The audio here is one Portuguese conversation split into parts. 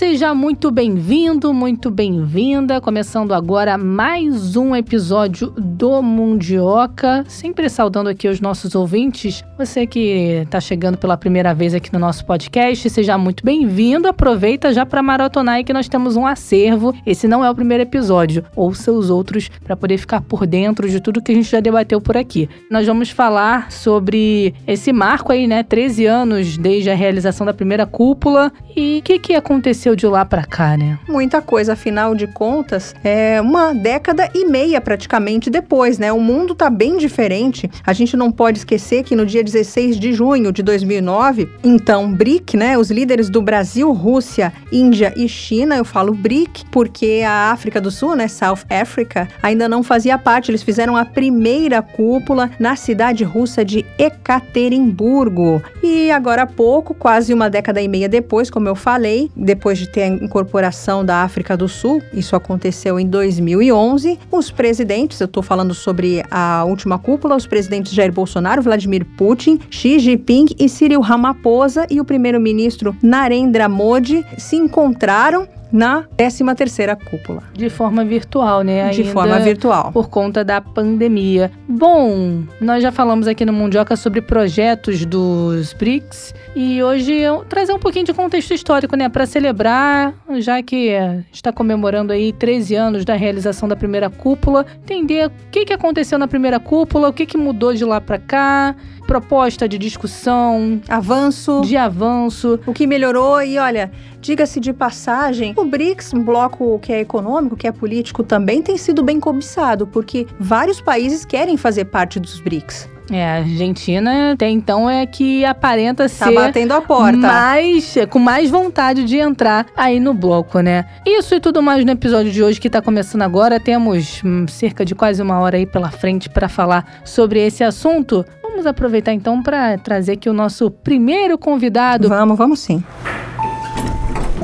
Seja muito bem-vindo, muito bem-vinda. Começando agora mais um episódio do Mundioca. Sempre saudando aqui os nossos ouvintes. Você que está chegando pela primeira vez aqui no nosso podcast, seja muito bem-vindo. Aproveita já para maratonar aí que nós temos um acervo. Esse não é o primeiro episódio. Ouça os outros para poder ficar por dentro de tudo que a gente já debateu por aqui. Nós vamos falar sobre esse marco aí, né? 13 anos desde a realização da primeira cúpula. E o que, que aconteceu aconteceu de lá para cá, né? Muita coisa, afinal de contas, é uma década e meia praticamente depois, né? O mundo tá bem diferente. A gente não pode esquecer que no dia 16 de junho de 2009, então BRIC, né, os líderes do Brasil, Rússia, Índia e China, eu falo BRIC porque a África do Sul, né, South Africa, ainda não fazia parte. Eles fizeram a primeira cúpula na cidade russa de Ekaterimburgo. E agora há pouco, quase uma década e meia depois, como eu falei, depois de ter a incorporação da África do Sul, isso aconteceu em 2011, os presidentes, eu estou falando sobre a última cúpula, os presidentes Jair Bolsonaro, Vladimir Putin, Xi Jinping e Cyril Ramaphosa e o primeiro-ministro Narendra Modi se encontraram na 13 terceira cúpula. De forma virtual, né? Ainda De forma virtual. Por conta da pandemia. Bom, nós já falamos aqui no Mundioca sobre projetos dos BRICS e hoje eu trazer um pouquinho de contexto histórico, né? Para celebrar, já que está comemorando aí 13 anos da realização da primeira cúpula, entender o que, que aconteceu na primeira cúpula, o que, que mudou de lá para cá, proposta de discussão, avanço, de avanço, o que melhorou e olha, Diga-se de passagem, o BRICS, um bloco que é econômico, que é político, também tem sido bem cobiçado, porque vários países querem fazer parte dos BRICS. É, a Argentina até então é que aparenta tá ser. Tá batendo a porta. Mais, com mais vontade de entrar aí no bloco, né? Isso e tudo mais no episódio de hoje que tá começando agora. Temos hum, cerca de quase uma hora aí pela frente para falar sobre esse assunto. Vamos aproveitar então para trazer aqui o nosso primeiro convidado. Vamos, vamos sim.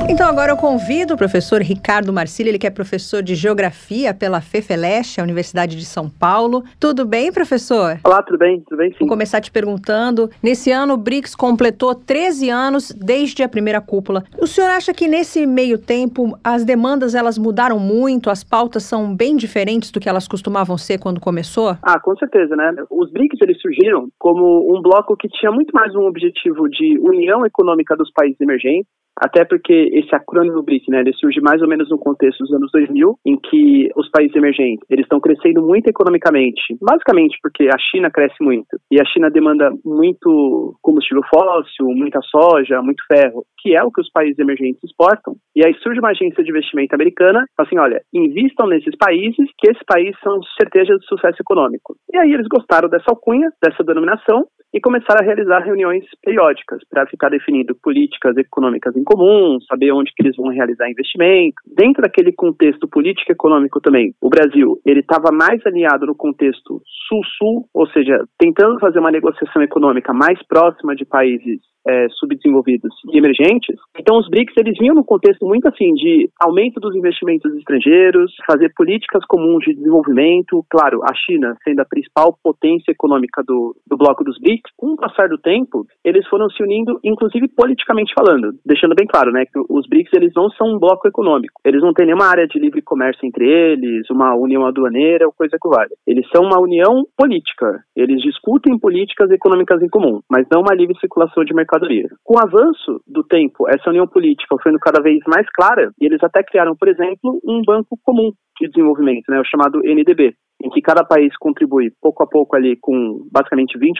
Então agora eu convido o professor Ricardo Marcílio, ele que é professor de Geografia pela FEFELESH, a Universidade de São Paulo. Tudo bem, professor? Olá, tudo bem? Tudo bem, sim. Vou começar te perguntando, nesse ano o BRICS completou 13 anos desde a primeira cúpula. O senhor acha que nesse meio tempo as demandas elas mudaram muito, as pautas são bem diferentes do que elas costumavam ser quando começou? Ah, com certeza, né? Os BRICS eles surgiram como um bloco que tinha muito mais um objetivo de união econômica dos países emergentes, até porque esse acrônimo BRIC, né, ele surge mais ou menos no contexto dos anos 2000, em que os países emergentes, eles estão crescendo muito economicamente, basicamente porque a China cresce muito, e a China demanda muito combustível fóssil, muita soja, muito ferro, que é o que os países emergentes exportam, e aí surge uma agência de investimento americana, assim, olha, invistam nesses países, que esses países são certeza de sucesso econômico. E aí eles gostaram dessa alcunha, dessa denominação, e começaram a realizar reuniões periódicas para ficar definindo políticas econômicas em comum, saber onde que eles vão realizar investimento. Dentro daquele contexto político econômico também, o Brasil ele estava mais alinhado no contexto sul-sul, ou seja, tentando fazer uma negociação econômica mais próxima de países é, subdesenvolvidos e emergentes. Então, os BRICS eles vinham no contexto muito assim de aumento dos investimentos estrangeiros, fazer políticas comuns de desenvolvimento. Claro, a China sendo a principal potência econômica do, do bloco dos BRICS, com o passar do tempo, eles foram se unindo, inclusive politicamente falando, deixando bem claro, né, que os BRICS eles não são um bloco econômico. Eles não têm nenhuma área de livre comércio entre eles, uma união aduaneira ou coisa que vale. Eles são uma união política. Eles discutem políticas econômicas em comum, mas não uma livre circulação de mercado Com o avanço do tempo, essa união política foi ficando cada vez mais clara e eles até criaram, por exemplo, um banco comum de desenvolvimento, né, o chamado NDB, em que cada país contribui pouco a pouco ali com basicamente 20%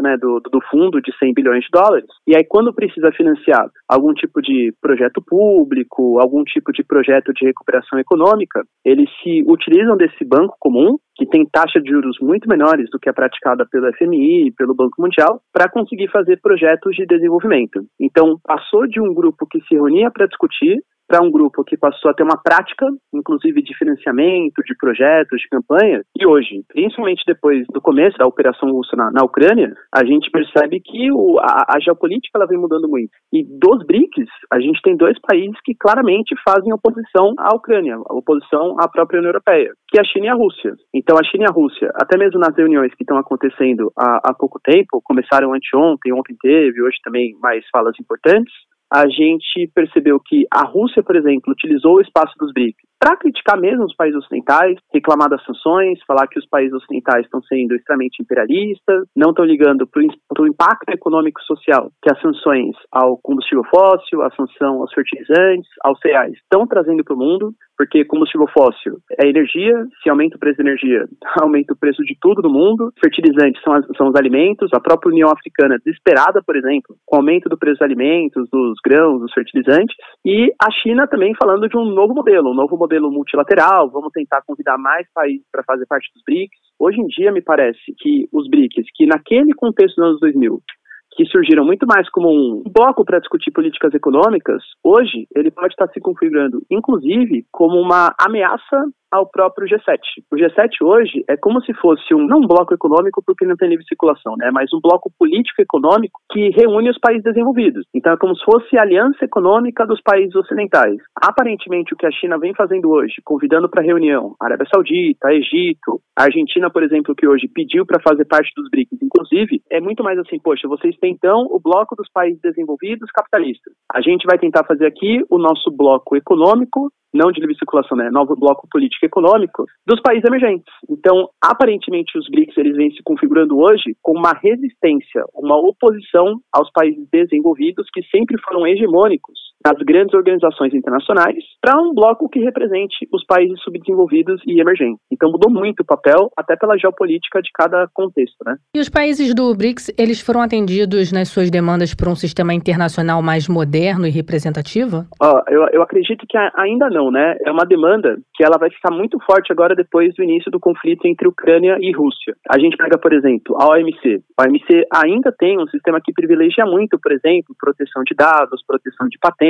né, do, do fundo de 100 bilhões de dólares. E aí, quando precisa financiar algum tipo de projeto público, algum tipo de projeto de recuperação econômica, eles se utilizam desse banco comum, que tem taxa de juros muito menores do que a praticada pelo FMI e pelo Banco Mundial, para conseguir fazer projetos de desenvolvimento. Então, passou de um grupo que se reunia para discutir para um grupo que passou a ter uma prática, inclusive de financiamento, de projetos, de campanha. E hoje, principalmente depois do começo da operação russa na, na Ucrânia, a gente percebe que o, a, a, geopolítica ela vem mudando muito. E dos BRICS, a gente tem dois países que claramente fazem oposição à Ucrânia, oposição à própria União Europeia, que é a China e a Rússia. Então, a China e a Rússia, até mesmo nas reuniões que estão acontecendo há, há pouco tempo, começaram anteontem, ontem teve, hoje também mais falas importantes, a gente percebeu que a Rússia, por exemplo, utilizou o espaço dos BRICS para criticar mesmo os países ocidentais, reclamar das sanções, falar que os países ocidentais estão sendo extremamente imperialistas, não estão ligando para o impacto econômico e social que as sanções ao combustível fóssil, a sanção aos fertilizantes, aos cereais estão trazendo para o mundo, porque combustível fóssil é energia, se aumenta o preço da energia, aumenta o preço de tudo no mundo, fertilizantes são, as, são os alimentos, a própria União Africana desesperada, por exemplo, com o aumento do preço dos alimentos, dos grãos, dos fertilizantes, e a China também falando de um novo modelo, um novo modelo multilateral, vamos tentar convidar mais países para fazer parte dos BRICS. Hoje em dia, me parece que os BRICS, que naquele contexto dos anos 2000 que surgiram muito mais como um bloco para discutir políticas econômicas, hoje ele pode estar se configurando, inclusive, como uma ameaça ao próprio G7. O G7 hoje é como se fosse um, não um bloco econômico porque não tem livre circulação, né, mas um bloco político econômico que reúne os países desenvolvidos. Então é como se fosse a aliança econômica dos países ocidentais. Aparentemente o que a China vem fazendo hoje, convidando para reunião a Arábia Saudita, Egito, a Argentina, por exemplo, que hoje pediu para fazer parte dos BRICS, inclusive, é muito mais assim, poxa, vocês têm então o bloco dos países desenvolvidos capitalistas. A gente vai tentar fazer aqui o nosso bloco econômico não de livre circulação, né, novo bloco político econômico, dos países emergentes. Então, aparentemente, os BRICS eles vêm se configurando hoje com uma resistência, uma oposição aos países desenvolvidos que sempre foram hegemônicos nas grandes organizações internacionais para um bloco que represente os países subdesenvolvidos e emergentes. Então, mudou muito o papel, até pela geopolítica de cada contexto, né? E os países do BRICS, eles foram atendidos nas suas demandas por um sistema internacional mais moderno e representativo? Uh, eu, eu acredito que ainda não, né? É uma demanda que ela vai ficar muito forte agora depois do início do conflito entre Ucrânia e Rússia. A gente pega, por exemplo, a OMC. A OMC ainda tem um sistema que privilegia muito, por exemplo, proteção de dados, proteção de patentes,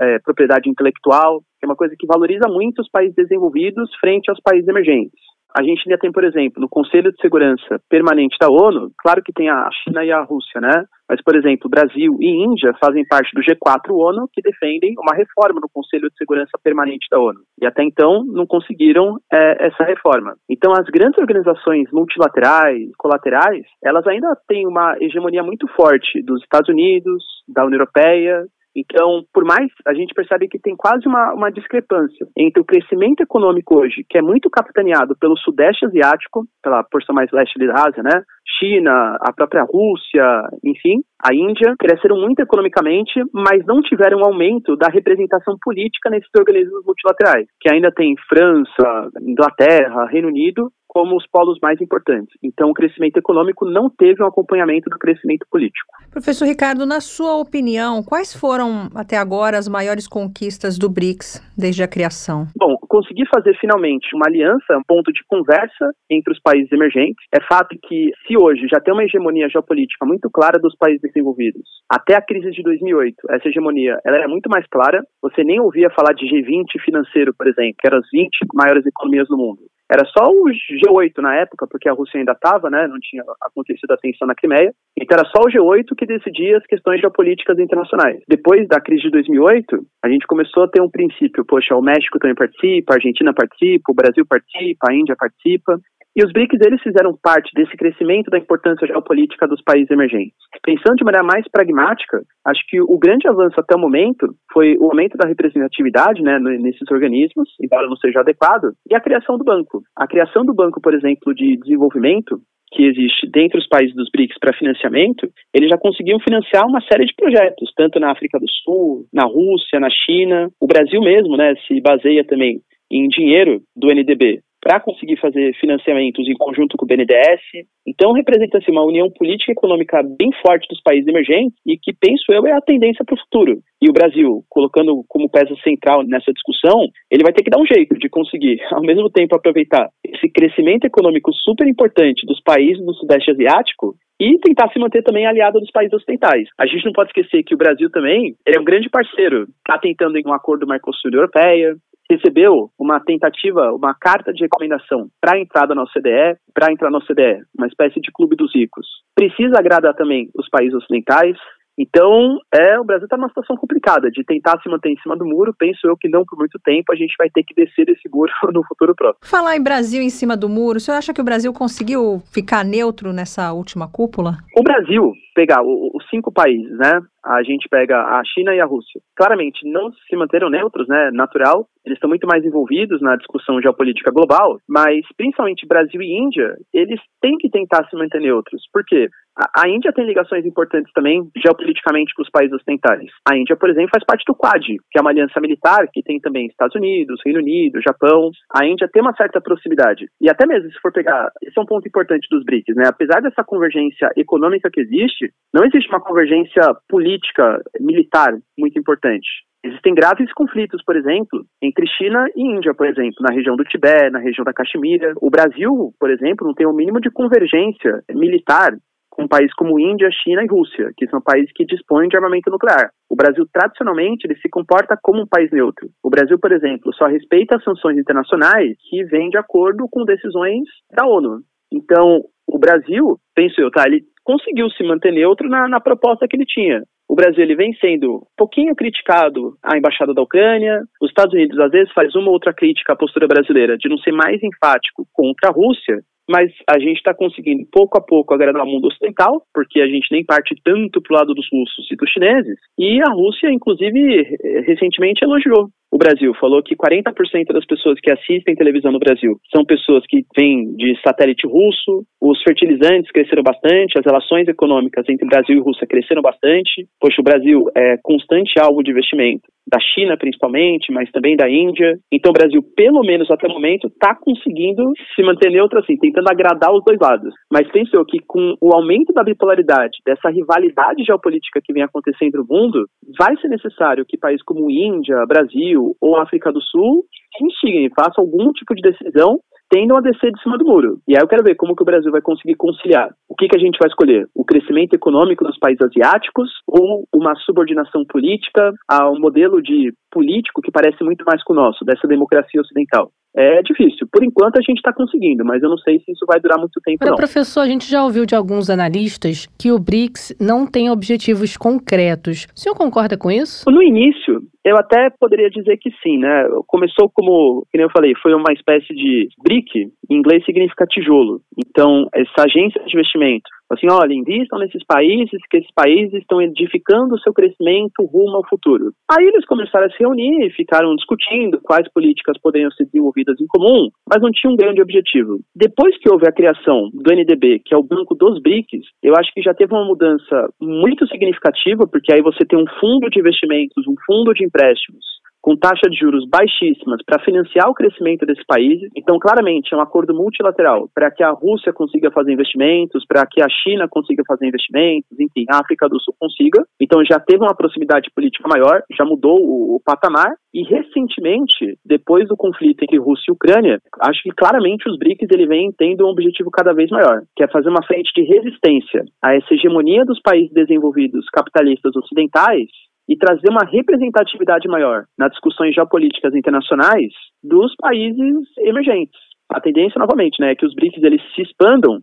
é, propriedade intelectual, que é uma coisa que valoriza muito os países desenvolvidos frente aos países emergentes. A gente ainda tem, por exemplo, no Conselho de Segurança Permanente da ONU, claro que tem a China e a Rússia, né? Mas, por exemplo, Brasil e Índia fazem parte do G4 ONU que defendem uma reforma no Conselho de Segurança Permanente da ONU. E até então não conseguiram é, essa reforma. Então, as grandes organizações multilaterais, colaterais, elas ainda têm uma hegemonia muito forte dos Estados Unidos, da União Europeia, então, por mais, a gente percebe que tem quase uma, uma discrepância entre o crescimento econômico hoje, que é muito capitaneado pelo Sudeste Asiático, pela porção mais leste da Ásia, né? China, a própria Rússia, enfim, a Índia, cresceram muito economicamente, mas não tiveram um aumento da representação política nesses organismos multilaterais, que ainda tem França, Inglaterra, Reino Unido como os polos mais importantes. Então, o crescimento econômico não teve um acompanhamento do crescimento político. Professor Ricardo, na sua opinião, quais foram até agora as maiores conquistas do BRICS desde a criação? Bom, conseguir fazer finalmente uma aliança, um ponto de conversa entre os países emergentes. É fato que, se hoje já tem uma hegemonia geopolítica muito clara dos países desenvolvidos, até a crise de 2008, essa hegemonia ela era muito mais clara. Você nem ouvia falar de G20 financeiro, por exemplo, que eram as 20 maiores economias do mundo. Era só o G8 na época, porque a Rússia ainda estava, né, não tinha acontecido a tensão na Crimeia. Então era só o G8 que decidia as questões geopolíticas internacionais. Depois da crise de 2008, a gente começou a ter um princípio, poxa, o México também participa, a Argentina participa, o Brasil participa, a Índia participa. E os BRICS eles fizeram parte desse crescimento da importância geopolítica dos países emergentes. Pensando de maneira mais pragmática, acho que o grande avanço até o momento foi o aumento da representatividade né, nesses organismos, embora não seja adequado, e a criação do banco. A criação do banco, por exemplo, de desenvolvimento, que existe dentro dos países dos BRICS para financiamento, eles já conseguiam financiar uma série de projetos, tanto na África do Sul, na Rússia, na China. O Brasil mesmo né, se baseia também em dinheiro do NDB para conseguir fazer financiamentos em conjunto com o BNDES. Então, representa-se uma união política e econômica bem forte dos países emergentes e que, penso eu, é a tendência para o futuro. E o Brasil, colocando como peça central nessa discussão, ele vai ter que dar um jeito de conseguir, ao mesmo tempo, aproveitar esse crescimento econômico super importante dos países do Sudeste Asiático e tentar se manter também aliado dos países ocidentais. A gente não pode esquecer que o Brasil também é um grande parceiro, está tentando em um acordo Mercosul-Europeia, recebeu uma tentativa, uma carta de recomendação para entrada na OCDE, para entrar na OCDE, uma espécie de clube dos ricos. Precisa agradar também os países ocidentais, então, é, o Brasil está numa situação complicada de tentar se manter em cima do muro. Penso eu que não por muito tempo, a gente vai ter que descer desse muro no futuro próximo. Falar em Brasil em cima do muro, o senhor acha que o Brasil conseguiu ficar neutro nessa última cúpula? O Brasil, pegar os cinco países, né? A gente pega a China e a Rússia. Claramente, não se manteram neutros, né? Natural. Eles estão muito mais envolvidos na discussão geopolítica global, mas principalmente Brasil e Índia, eles têm que tentar se manter neutros. Por quê? A, Índia tem ligações importantes também geopoliticamente com os países ocidentais. A Índia, por exemplo, faz parte do Quad, que é uma aliança militar que tem também Estados Unidos, Reino Unido, Japão. A Índia tem uma certa proximidade. E até mesmo se for pegar, esse é um ponto importante dos BRICS, né? Apesar dessa convergência econômica que existe, não existe uma convergência política, militar muito importante. Existem graves conflitos, por exemplo, entre China e Índia, por exemplo, na região do Tibete, na região da Caxemira. O Brasil, por exemplo, não tem o mínimo de convergência militar com países como Índia, China e Rússia, que são países que dispõem de armamento nuclear. O Brasil, tradicionalmente, ele se comporta como um país neutro. O Brasil, por exemplo, só respeita as sanções internacionais que vêm de acordo com decisões da ONU. Então, o Brasil, penso eu, tá, ele conseguiu se manter neutro na, na proposta que ele tinha. O Brasil ele vem sendo um pouquinho criticado à embaixada da Ucrânia. Os Estados Unidos às vezes faz uma outra crítica à postura brasileira de não ser mais enfático contra a Rússia, mas a gente está conseguindo pouco a pouco agradar o mundo ocidental, porque a gente nem parte tanto para o lado dos russos e dos chineses, e a Rússia, inclusive, recentemente elogiou o Brasil. Falou que 40% das pessoas que assistem televisão no Brasil são pessoas que vêm de satélite russo, os fertilizantes cresceram bastante, as relações econômicas entre Brasil e Rússia cresceram bastante. Poxa, o Brasil é constante alvo de investimento da China principalmente, mas também da Índia. Então o Brasil, pelo menos até o momento, está conseguindo se manter neutro assim, tentando agradar os dois lados. Mas penso eu que com o aumento da bipolaridade, dessa rivalidade geopolítica que vem acontecendo no mundo, vai ser necessário que países como Índia, Brasil, ou África do Sul instiguem, façam algum tipo de decisão tendam a descer de cima do muro. E aí eu quero ver como que o Brasil vai conseguir conciliar. O que, que a gente vai escolher? O crescimento econômico dos países asiáticos ou uma subordinação política a um modelo de político que parece muito mais com o nosso, dessa democracia ocidental? É difícil. Por enquanto a gente está conseguindo, mas eu não sei se isso vai durar muito tempo. Para professor, a gente já ouviu de alguns analistas que o BRICS não tem objetivos concretos. O senhor concorda com isso? No início, eu até poderia dizer que sim, né? Começou como, como eu falei, foi uma espécie de BRIC, em inglês significa tijolo. Então, essa agência de investimento assim, olha, invistam nesses países, que esses países estão edificando o seu crescimento rumo ao futuro. Aí eles começaram a se reunir e ficaram discutindo quais políticas poderiam ser desenvolvidas em comum, mas não tinha um grande objetivo. Depois que houve a criação do NDB, que é o banco dos BRICS, eu acho que já teve uma mudança muito significativa, porque aí você tem um fundo de investimentos, um fundo de empréstimos, com taxa de juros baixíssimas para financiar o crescimento desses países. Então, claramente, é um acordo multilateral para que a Rússia consiga fazer investimentos, para que a China consiga fazer investimentos, enfim, a África do Sul consiga. Então, já teve uma proximidade política maior, já mudou o, o patamar. E, recentemente, depois do conflito entre Rússia e Ucrânia, acho que claramente os BRICS ele vem tendo um objetivo cada vez maior, que é fazer uma frente de resistência a essa hegemonia dos países desenvolvidos capitalistas ocidentais e trazer uma representatividade maior nas discussões geopolíticas internacionais dos países emergentes. A tendência, novamente, né, é que os BRICS eles se expandam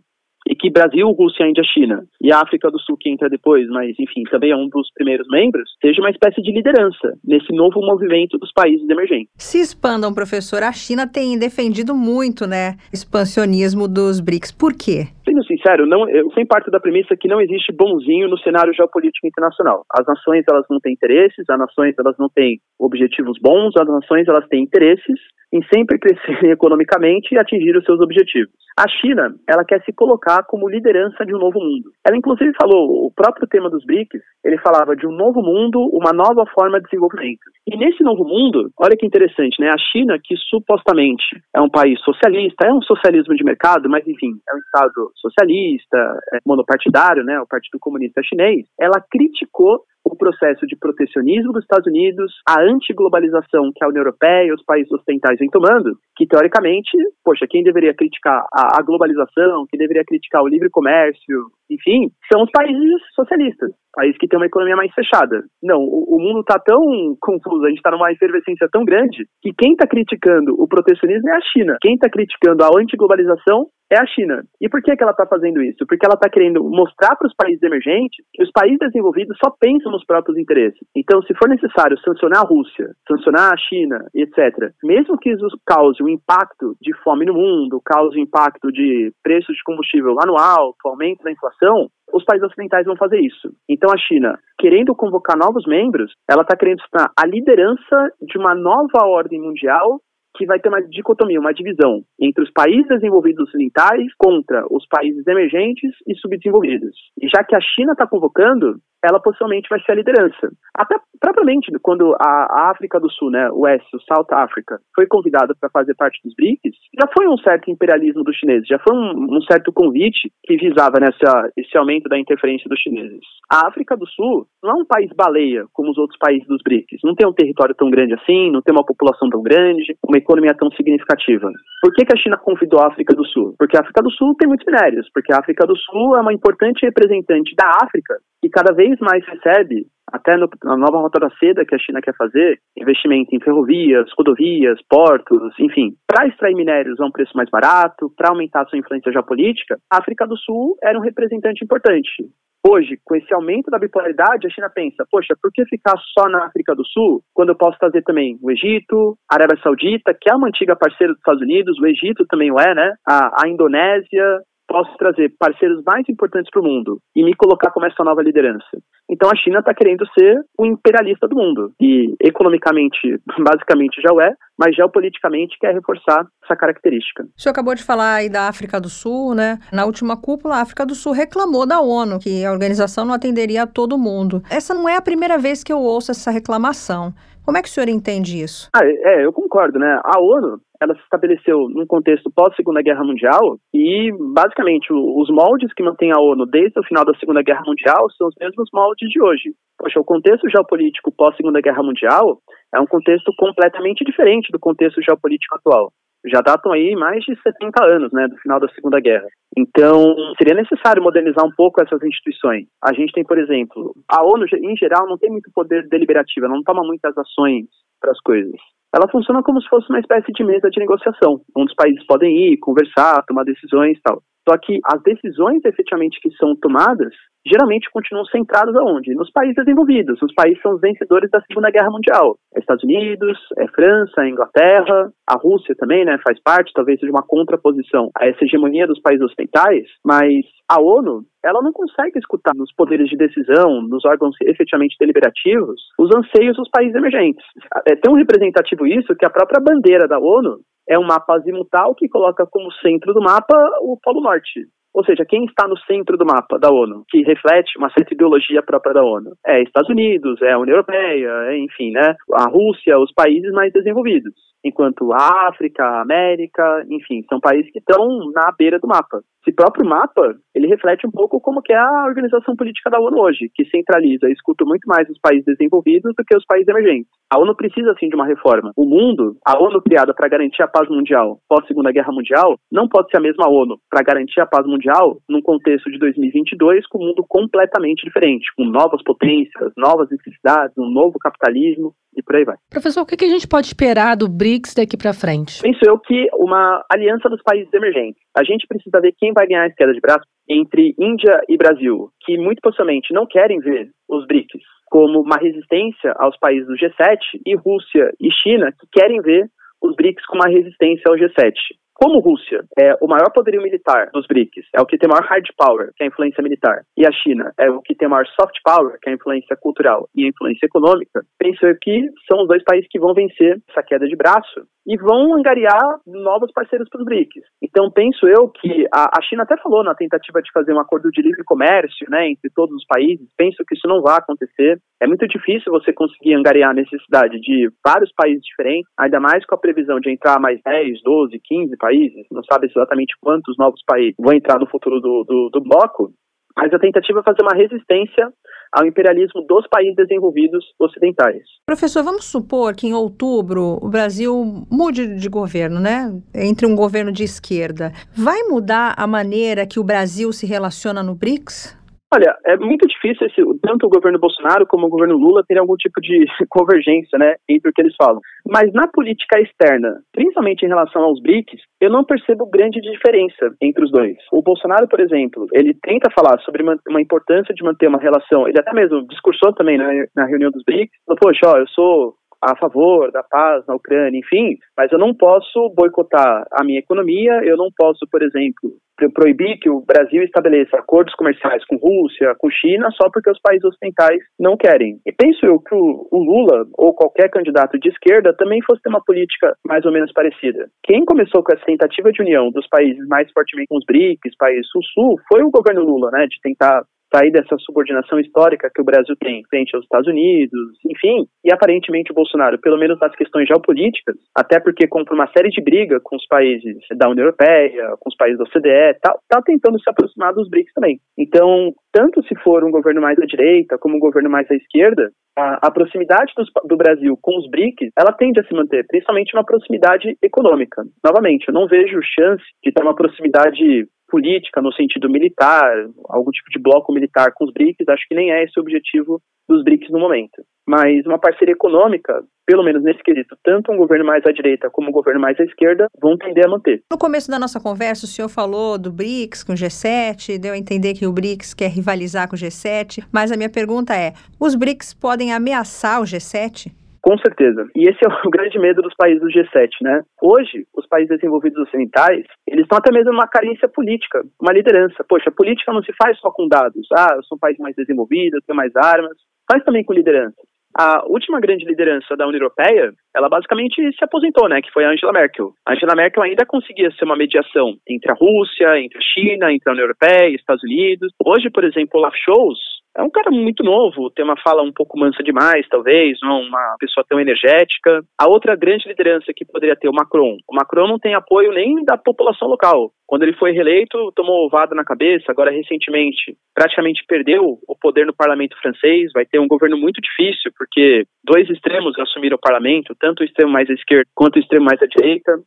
e que Brasil, Rússia, Índia, China e África do Sul, que entra depois, mas enfim, também é um dos primeiros membros, seja uma espécie de liderança nesse novo movimento dos países emergentes. Se expandam, professor, a China tem defendido muito, né, expansionismo dos BRICS. Por quê? Sendo sincero, não, eu sempre parto da premissa que não existe bonzinho no cenário geopolítico internacional. As nações, elas não têm interesses, as nações, elas não têm objetivos bons, as nações, elas têm interesses em sempre crescer economicamente e atingir os seus objetivos. A China, ela quer se colocar como liderança de um novo mundo. Ela inclusive falou, o próprio tema dos BRICS, ele falava de um novo mundo, uma nova forma de desenvolvimento. E nesse novo mundo, olha que interessante, né? A China, que supostamente é um país socialista, é um socialismo de mercado, mas enfim, é um estado socialista, é monopartidário, né? O Partido Comunista Chinês, ela criticou o processo de protecionismo dos Estados Unidos, a antiglobalização que a União Europeia e os países ocidentais vêm tomando, que teoricamente, poxa, quem deveria criticar a, a globalização, quem deveria criticar o livre comércio, enfim, são os países socialistas, países que têm uma economia mais fechada. Não, o, o mundo está tão confuso, a gente está numa efervescência tão grande, que quem está criticando o protecionismo é a China. Quem está criticando a antiglobalização é a China. E por que, que ela está fazendo isso? Porque ela está querendo mostrar para os países emergentes que os países desenvolvidos só pensam nos próprios interesses. Então, se for necessário sancionar a Rússia, sancionar a China, etc., mesmo que isso cause um impacto de fome no mundo, cause um impacto de preços de combustível lá no alto, aumento da inflação, os países ocidentais vão fazer isso. Então a China, querendo convocar novos membros, ela está querendo estar a liderança de uma nova ordem mundial que vai ter uma dicotomia, uma divisão entre os países desenvolvidos ocidentais contra os países emergentes e subdesenvolvidos. E já que a China está convocando, ela possivelmente vai ser a liderança. Até propriamente quando a, África do Sul, né, o West, o South Africa, foi convidada para fazer parte dos BRICS, já foi um certo imperialismo dos chineses, já foi um, um certo convite que visava nessa, esse aumento da interferência dos chineses. A África do Sul não é um país baleia como os outros países dos BRICS, não tem um território tão grande assim, não tem uma população tão grande, uma economia tão significativa. Por que, que a China convidou a África do Sul? Porque a África do Sul tem muitos minérios, porque a África do Sul é uma importante representante da África e cada vez mais recebe, até no, na nova rota da seda que a China quer fazer, investimento em ferrovias, rodovias, portos, enfim, para extrair minérios a um preço mais barato, para aumentar sua influência geopolítica, a África do Sul era um representante importante. Hoje, com esse aumento da bipolaridade, a China pensa, poxa, por que ficar só na África do Sul, quando eu posso fazer também o Egito, a Arábia Saudita, que é uma antiga parceira dos Estados Unidos, o Egito também o é, né? A, a Indonésia, posso trazer parceiros mais importantes para o mundo e me colocar como essa nova liderança. Então a China está querendo ser o imperialista do mundo e economicamente, basicamente já o é, mas geopoliticamente quer reforçar essa característica. O senhor acabou de falar aí da África do Sul, né? Na última cúpula, a África do Sul reclamou da ONU que a organização não atenderia a todo mundo. Essa não é a primeira vez que eu ouço essa reclamação. Como é que o senhor entende isso? Ah, é, eu concordo, né? A ONU ela se estabeleceu num contexto pós-Segunda Guerra Mundial e, basicamente, os moldes que mantém a ONU desde o final da Segunda Guerra Mundial são os mesmos moldes de hoje. Poxa, o contexto geopolítico pós-Segunda Guerra Mundial é um contexto completamente diferente do contexto geopolítico atual. Já datam aí mais de 70 anos, né, do final da Segunda Guerra. Então, seria necessário modernizar um pouco essas instituições. A gente tem, por exemplo, a ONU, em geral, não tem muito poder deliberativo, ela não toma muitas ações para as coisas ela funciona como se fosse uma espécie de mesa de negociação, onde os países podem ir, conversar, tomar decisões e tal. Só que as decisões efetivamente que são tomadas geralmente continuam centradas aonde? Nos países desenvolvidos. Os países são os vencedores da Segunda Guerra Mundial. É Estados Unidos, é França, é Inglaterra, a Rússia também, né, faz parte, talvez seja uma contraposição a essa hegemonia dos países ocidentais, mas a ONU, ela não consegue escutar nos poderes de decisão, nos órgãos efetivamente deliberativos, os anseios dos países emergentes. É tão representativo isso que a própria bandeira da ONU é um mapa azimutal que coloca como centro do mapa o Polo Norte. Ou seja, quem está no centro do mapa da ONU, que reflete uma certa ideologia própria da ONU? É Estados Unidos, é a União Europeia, é, enfim, né? A Rússia, os países mais desenvolvidos. Enquanto a África, a América, enfim, são países que estão na beira do mapa. Esse próprio mapa, ele reflete um pouco como que é a organização política da ONU hoje, que centraliza e escuta muito mais os países desenvolvidos do que os países emergentes. A ONU precisa, sim, de uma reforma. O mundo, a ONU criada para garantir a paz mundial pós-Segunda Guerra Mundial, não pode ser a mesma ONU para garantir a paz mundial num contexto de 2022 com um mundo completamente diferente, com novas potências, novas necessidades, um novo capitalismo e por aí vai. Professor, o que a gente pode esperar do BRICS daqui para frente? Penso eu que uma aliança dos países emergentes. A gente precisa ver quem vai ganhar essa queda de braço entre Índia e Brasil, que muito possivelmente não querem ver os BRICS como uma resistência aos países do G7, e Rússia e China, que querem ver os BRICS como uma resistência ao G7. Como Rússia é o maior poderio militar dos BRICS, é o que tem maior hard power, que é a influência militar, e a China é o que tem maior soft power, que é a influência cultural e a influência econômica, penso que são os dois países que vão vencer essa queda de braço e vão angariar novos parceiros para os BRICS. Então, penso eu que a, a, China até falou na tentativa de fazer um acordo de livre comércio né, entre todos os países, penso que isso não vai acontecer. É muito difícil você conseguir angariar a necessidade de vários países diferentes, ainda mais com a previsão de entrar mais 10, 12, 15 países, não sabe exatamente quantos novos países vão entrar no futuro do, do, do bloco. mas a tentativa é fazer uma resistência ao imperialismo dos países desenvolvidos ocidentais. Professor, vamos supor que em outubro o Brasil mude de governo, né? Entre um governo de esquerda. Vai mudar a maneira que o Brasil se relaciona no BRICS? Olha, é muito difícil esse, tanto o governo Bolsonaro como o governo Lula terem algum tipo de convergência, né, entre o que eles falam. Mas na política externa, principalmente em relação aos BRICS, eu não percebo grande diferença entre os dois. O Bolsonaro, por exemplo, ele tenta falar sobre uma, uma importância de manter uma relação, ele até mesmo discursou também né, na reunião dos BRICS, falou, poxa, ó, eu sou a favor da paz na Ucrânia, enfim, mas eu não posso boicotar a minha economia, eu não posso, por exemplo, proibir que o Brasil estabeleça acordos comerciais com Rússia, com China, só porque os países ocidentais não querem. E penso eu que o, Lula, ou qualquer candidato de esquerda, também fosse ter uma política mais ou menos parecida. Quem começou com essa tentativa de união dos países mais fortemente com os BRICS, países sul-sul, foi o governo Lula, né, de tentar sair dessa subordinação histórica que o Brasil tem frente aos Estados Unidos, enfim, e aparentemente o Bolsonaro, pelo menos nas questões geopolíticas, até porque compra uma série de briga com os países da União Europeia, com os países da OCDE, tá, tá tentando se aproximar dos BRICS também. Então, tanto se for um governo mais à direita como um governo mais à esquerda, a, a proximidade dos, do Brasil com os BRICS, ela tende a se manter, principalmente uma proximidade econômica. Novamente, eu não vejo chance de ter uma proximidade política no sentido militar, algum tipo de bloco militar com os BRICS, acho que nem é esse o objetivo dos BRICS no momento. Mas uma parceria econômica, pelo menos nesse quesito, tanto um governo mais à direita como um governo mais à esquerda vão tender a manter. No começo da nossa conversa, o senhor falou do BRICS com o G7, deu a entender que o BRICS quer rivalizar com o G7, mas a minha pergunta é: os BRICS podem ameaçar o G7? Com certeza. E esse é o grande medo dos países do G7, né? Hoje, os países desenvolvidos ocidentais, eles estão até mesmo numa carência política, uma liderança. Poxa, política não se faz só com dados. Ah, eu sou um país mais desenvolvido, tenho mais armas. Faz também com liderança. A última grande liderança da União Europeia, ela basicamente se aposentou, né, que foi a Angela Merkel. A Angela Merkel ainda conseguia ser uma mediação entre a Rússia, entre a China, entre a União Europeia Estados Unidos. Hoje, por exemplo, Olaf Scholz, é um cara muito novo, tem uma fala um pouco mansa demais, talvez, não uma pessoa tão energética. A outra grande liderança que poderia ter o Macron. O Macron não tem apoio nem da população local. Quando ele foi reeleito, tomou ovada na cabeça, agora recentemente praticamente perdeu o poder no parlamento francês, vai ter um governo muito difícil, porque dois extremos assumiram o parlamento, tanto o extremo mais à esquerda quanto o extremo mais à direita.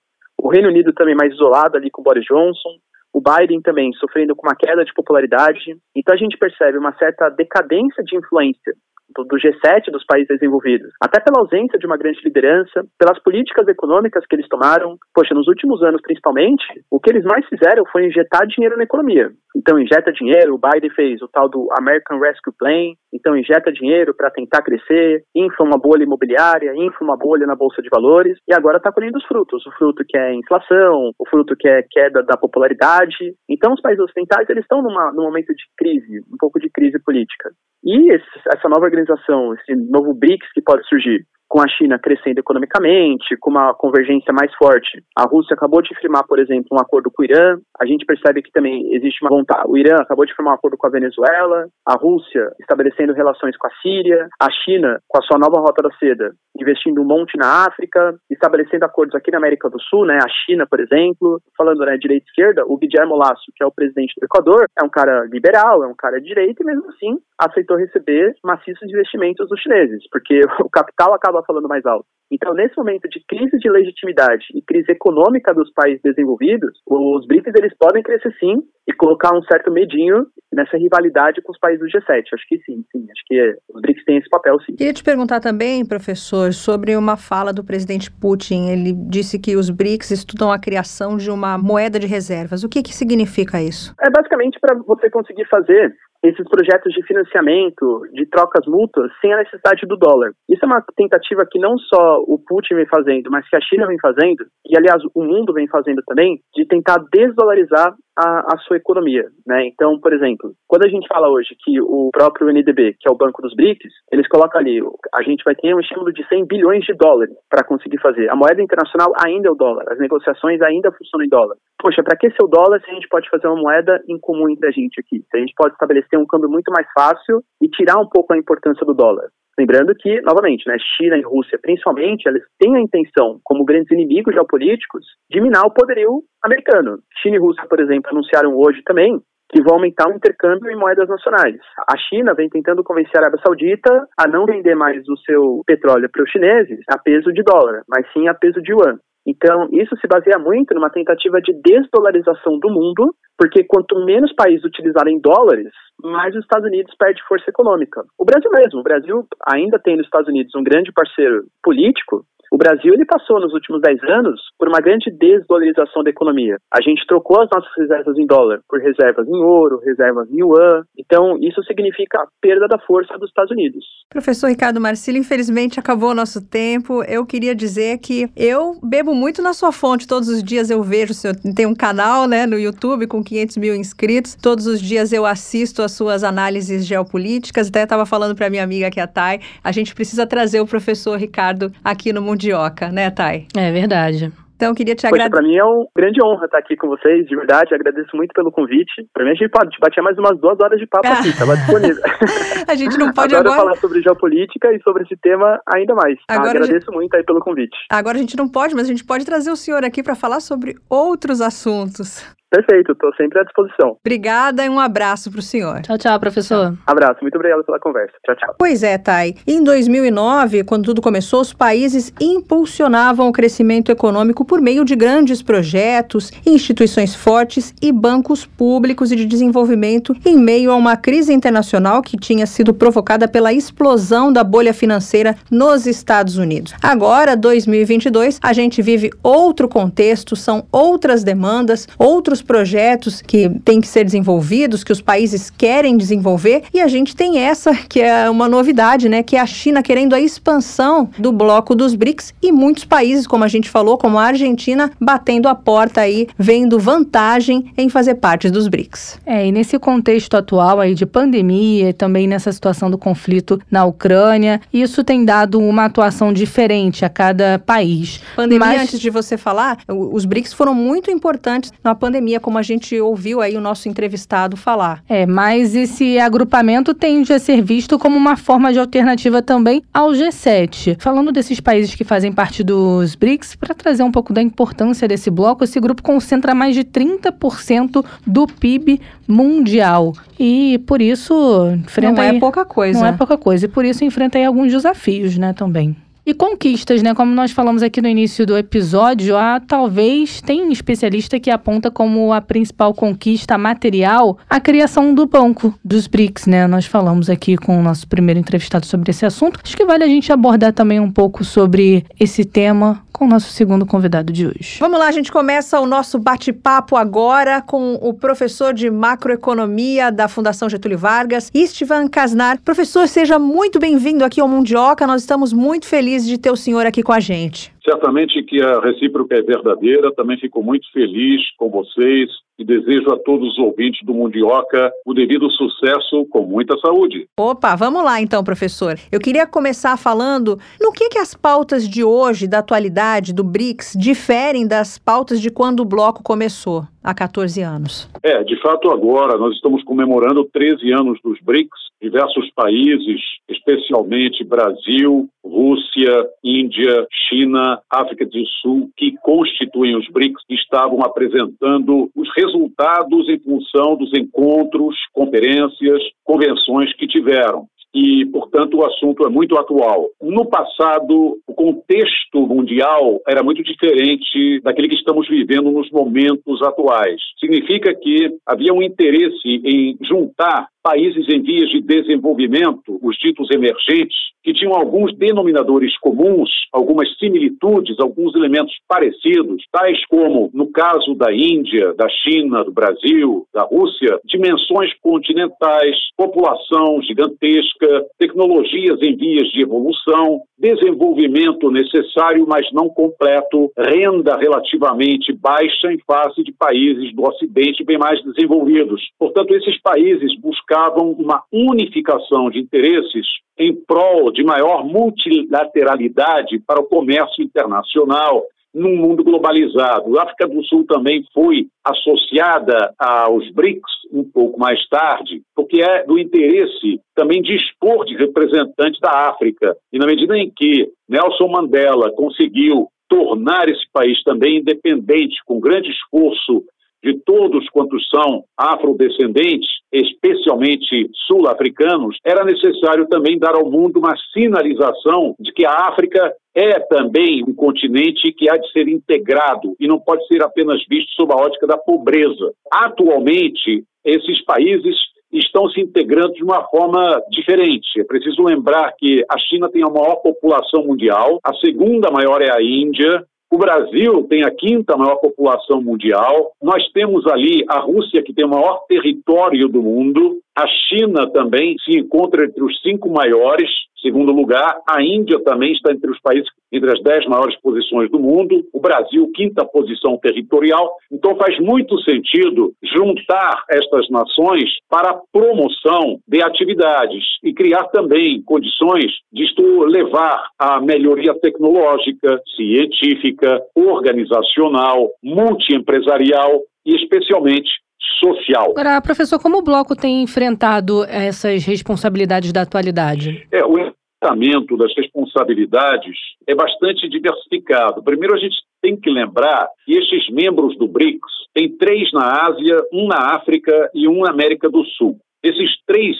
O Reino Unido também mais isolado ali com Boris Johnson o Biden também sofrendo com uma queda de popularidade. Então a gente percebe uma certa decadência de influência do G7 dos países desenvolvidos, até pela ausência de uma grande liderança, pelas políticas econômicas que eles tomaram. Poxa, nos últimos anos, principalmente, o que eles mais fizeram foi injetar dinheiro na economia. Então, injeta dinheiro, o Biden fez o tal do American Rescue Plan, então injeta dinheiro para tentar crescer, infla uma bolha imobiliária, infla uma bolha na bolsa de valores, e agora está colhendo os frutos. O fruto que é inflação, o fruto que é queda da popularidade. Então, os países ocidentais, eles estão num momento de crise, um pouco de crise política. E esse, essa nova organização, esse novo BRICS que pode surgir, com a China crescendo economicamente, com uma convergência mais forte. A Rússia acabou de firmar, por exemplo, um acordo com o Irã. A gente percebe que também existe uma vontade. O Irã acabou de firmar um acordo com a Venezuela. A Rússia estabelecendo relações com a Síria. A China, com a sua nova rota da seda, investindo um monte na África, estabelecendo acordos aqui na América do Sul, né? A China, por exemplo. Falando né, direita e esquerda, o Guillermo Lasso, que é o presidente do Equador, é um cara liberal, é um cara de direita e mesmo assim aceitou receber maciços investimentos dos chineses, porque o capital acaba falando mais alto. Então, nesse momento de crise de legitimidade e crise econômica dos países desenvolvidos, os BRICS eles podem crescer sim e colocar um certo medinho nessa rivalidade com os países do G7. Acho que sim, sim. Acho que os BRICS têm esse papel, sim. Queria te perguntar também, professor, sobre uma fala do presidente Putin. Ele disse que os BRICS estudam a criação de uma moeda de reservas. O que, que significa isso? É basicamente para você conseguir fazer esses projetos de financiamento, de trocas mútuas, sem a necessidade do dólar. Isso é uma tentativa que não só o Putin vem fazendo, mas que a China vem fazendo, e aliás o mundo vem fazendo também, de tentar desdolarizar a, a, sua economia, né? Então, por exemplo, quando a gente fala hoje que o próprio NDB, que é o banco dos BRICS, eles colocam ali, a gente vai ter um estímulo de 100 bilhões de dólares para conseguir fazer. A moeda internacional ainda é o dólar, as negociações ainda funcionam em dólar. Poxa, para que ser o dólar se a gente pode fazer uma moeda em comum entre a gente aqui? Se a gente pode estabelecer um câmbio muito mais fácil e tirar um pouco a importância do dólar. Lembrando que, novamente, né, China e Rússia, principalmente, eles têm a intenção, como grandes inimigos geopolíticos, de minar o poderio americano. China e Rússia, por exemplo, anunciaram hoje também que vão aumentar o intercâmbio em moedas nacionais. A China vem tentando convencer a Arábia Saudita a não vender mais o seu petróleo para os chineses a peso de dólar, mas sim a peso de yuan. Então, isso se baseia muito numa tentativa de desdolarização do mundo, porque quanto menos países utilizarem dólares, mais os Estados Unidos perde força econômica. O Brasil mesmo, o Brasil ainda tem nos Estados Unidos um grande parceiro político, o Brasil ele passou nos últimos 10 anos por uma grande desdolarização da economia. A gente trocou as nossas reservas em dólar por reservas em ouro, reservas em yuan. Então, isso significa a perda da força dos Estados Unidos. Professor Ricardo Marcílio, infelizmente acabou o nosso tempo. Eu queria dizer que eu bebo muito na sua fonte. Todos os dias eu vejo, senhor tem um canal né, no YouTube com 500 mil inscritos. Todos os dias eu assisto as suas análises geopolíticas. Até estava falando para minha amiga aqui, a Thay, a gente precisa trazer o professor Ricardo aqui no Mundo mandioca, né, Thay? É verdade. Então, queria te agradecer. Para mim é uma grande honra estar aqui com vocês, de verdade. Agradeço muito pelo convite. Para mim, a gente pode bater mais umas duas horas de papo aqui, estava disponível. a gente não pode agora. agora falar sobre geopolítica e sobre esse tema ainda mais. Agora Agradeço gente... muito aí pelo convite. Agora a gente não pode, mas a gente pode trazer o senhor aqui para falar sobre outros assuntos. Perfeito, estou sempre à disposição. Obrigada e um abraço para o senhor. Tchau, tchau, professor. Abraço, muito obrigado pela conversa. Tchau, tchau. Pois é, Thay. Em 2009, quando tudo começou, os países impulsionavam o crescimento econômico por meio de grandes projetos, instituições fortes e bancos públicos e de desenvolvimento em meio a uma crise internacional que tinha sido provocada pela explosão da bolha financeira nos Estados Unidos. Agora, 2022, a gente vive outro contexto, são outras demandas, outros projetos que têm que ser desenvolvidos, que os países querem desenvolver, e a gente tem essa que é uma novidade, né, que é a China querendo a expansão do bloco dos BRICS e muitos países, como a gente falou, como a Argentina, batendo a porta aí, vendo vantagem em fazer parte dos BRICS. É, e nesse contexto atual aí de pandemia e também nessa situação do conflito na Ucrânia, isso tem dado uma atuação diferente a cada país. Pandemia, Mas... antes de você falar, os BRICS foram muito importantes na pandemia pandemia, como a gente ouviu aí o nosso entrevistado falar. É, mas esse agrupamento tende a ser visto como uma forma de alternativa também ao G7. Falando desses países que fazem parte dos BRICS, para trazer um pouco da importância desse bloco, esse grupo concentra mais de 30% do PIB mundial. E por isso enfrenta. Não é aí, pouca coisa. Não é pouca coisa. E por isso enfrenta aí alguns desafios, né, também. E conquistas, né? Como nós falamos aqui no início do episódio, há talvez tem especialista que aponta como a principal conquista material a criação do banco dos BRICS, né? Nós falamos aqui com o nosso primeiro entrevistado sobre esse assunto. Acho que vale a gente abordar também um pouco sobre esse tema com o nosso segundo convidado de hoje. Vamos lá, a gente começa o nosso bate-papo agora com o professor de macroeconomia da Fundação Getúlio Vargas, Istvan Kasnar. Professor, seja muito bem-vindo aqui ao Mundioca. Nós estamos muito felizes feliz de ter o senhor aqui com a gente. Certamente que a recíproca é verdadeira. Também fico muito feliz com vocês e desejo a todos os ouvintes do Mundioca o devido sucesso com muita saúde. Opa, vamos lá então, professor. Eu queria começar falando no que, que as pautas de hoje, da atualidade, do BRICS, diferem das pautas de quando o bloco começou, há 14 anos. É, de fato, agora nós estamos comemorando 13 anos dos BRICS. Diversos países, especialmente Brasil, Rússia, Índia, China, África do Sul, que constituem os BRICS, estavam apresentando os resultados em função dos encontros, conferências, convenções que tiveram e, portanto, o assunto é muito atual. No passado, o contexto mundial era muito diferente daquele que estamos vivendo nos momentos atuais. Significa que havia um interesse em juntar países em vias de desenvolvimento, os ditos emergentes, que tinham alguns denominadores comuns, algumas similitudes, alguns elementos parecidos, tais como, no caso da Índia, da China, do Brasil, da Rússia, dimensões continentais, população gigantesca, tecnologias em vias de evolução, desenvolvimento necessário, mas não completo, renda relativamente baixa em face de países do Ocidente bem mais desenvolvidos. Portanto, esses países buscaram buscavam uma unificação de interesses em prol de maior multilateralidade para o comércio internacional num mundo globalizado. A África do Sul também foi associada aos BRICS um pouco mais tarde, porque é do interesse também dispor de representantes da África. E na medida em que Nelson Mandela conseguiu tornar esse país também independente, com grande esforço de todos quantos são afrodescendentes, especialmente sul-africanos, era necessário também dar ao mundo uma sinalização de que a África é também um continente que há de ser integrado e não pode ser apenas visto sob a ótica da pobreza. Atualmente, esses países estão se integrando de uma forma diferente. É preciso lembrar que a China tem a maior população mundial, a segunda maior é a Índia, o Brasil tem a quinta maior população mundial. Nós temos ali a Rússia, que tem o maior território do mundo. A China também se encontra entre os cinco maiores. Segundo lugar, a Índia também está entre os países, entre as dez maiores posições do mundo. O Brasil, quinta posição territorial. Então faz muito sentido juntar estas nações para a promoção de atividades e criar também condições de levar à melhoria tecnológica, científica, organizacional, multiempresarial e especialmente social. Agora, professor, como o bloco tem enfrentado essas responsabilidades da atualidade? É, o enfrentamento das responsabilidades é bastante diversificado. Primeiro, a gente tem que lembrar que estes membros do BRICS têm três na Ásia, um na África e um na América do Sul. Esses três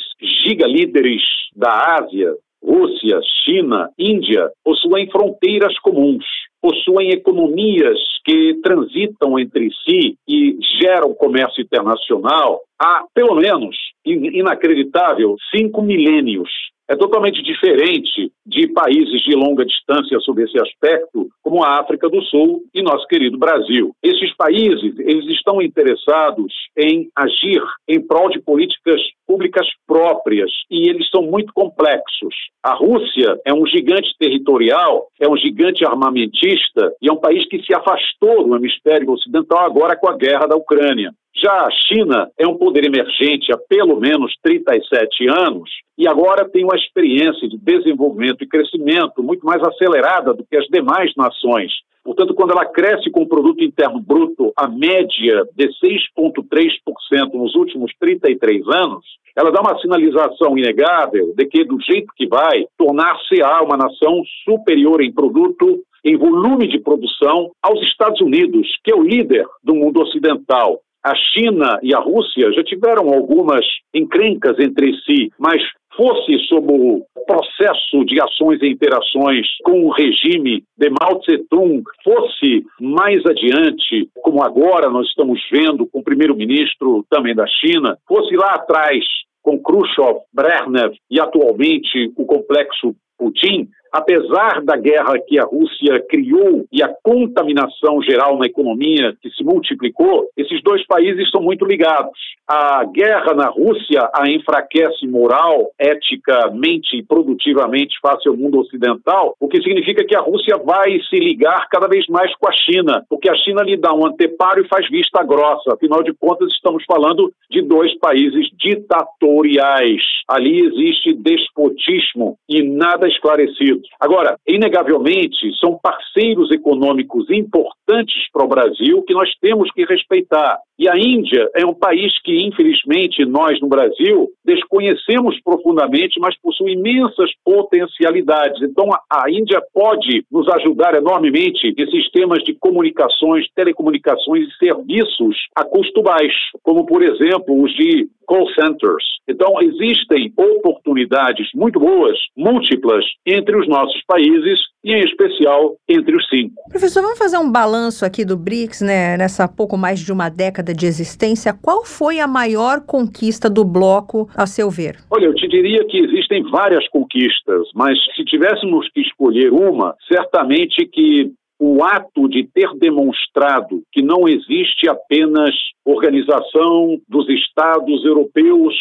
gigalíderes da Ásia, Rússia, China, Índia, possuem fronteiras comuns possuem economias que transitam entre si e geram comércio internacional há, pelo menos, inacreditável, cinco milênios é totalmente diferente de países de longa distância sob esse aspecto, como a África do Sul e nosso querido Brasil. Esses países, eles estão interessados em agir em prol de políticas públicas próprias e eles são muito complexos. A Rússia é um gigante territorial, é um gigante armamentista e é um país que se afastou do hemisfério ocidental agora com a guerra da Ucrânia. Já a China é um poder emergente há pelo menos 37 anos e agora tem uma experiência de desenvolvimento e crescimento muito mais acelerada do que as demais nações. Portanto, quando ela cresce com o produto interno bruto a média de 6,3% nos últimos 33 anos, ela dá uma sinalização inegável de que, do jeito que vai, tornar-se-á uma nação superior em produto, em volume de produção, aos Estados Unidos, que é o líder do mundo ocidental. A China e a Rússia já tiveram algumas encrencas entre si, mas fosse sob o processo de ações e interações com o regime de Mao Tse-tung, fosse mais adiante, como agora nós estamos vendo com o primeiro-ministro também da China, fosse lá atrás com Khrushchev, Brezhnev e atualmente o complexo Putin, apesar da guerra que a Rússia criou e a contaminação geral na economia que se multiplicou, esses dois países são muito ligados. A guerra na Rússia a enfraquece moral, eticamente e produtivamente face ao mundo ocidental, o que significa que a Rússia vai se ligar cada vez mais com a China, porque a China lhe dá um anteparo e faz vista grossa. Afinal de contas, estamos falando de dois países ditatoriais. Ali existe despotismo e nada esclarecido. Agora, inegavelmente, são parceiros econômicos importantes para o Brasil que nós temos que respeitar. E a Índia é um país que, infelizmente, nós no Brasil desconhecemos profundamente, mas possui imensas potencialidades. Então, a Índia pode nos ajudar enormemente em sistemas de comunicações, telecomunicações e serviços a custo baixo, como, por exemplo, os de call centers. Então, existem oportunidades muito boas, múltiplas, entre os nossos países e, em especial, entre os cinco. Professor, vamos fazer um balanço aqui do BRICS, né, nessa pouco mais de uma década de existência. Qual foi a maior conquista do bloco, a seu ver? Olha, eu te diria que existem várias conquistas, mas se tivéssemos que escolher uma, certamente que o ato de ter demonstrado que não existe apenas organização dos Estados europeus,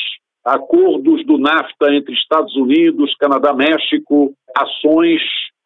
acordos do NAFTA entre Estados Unidos, Canadá, México, ações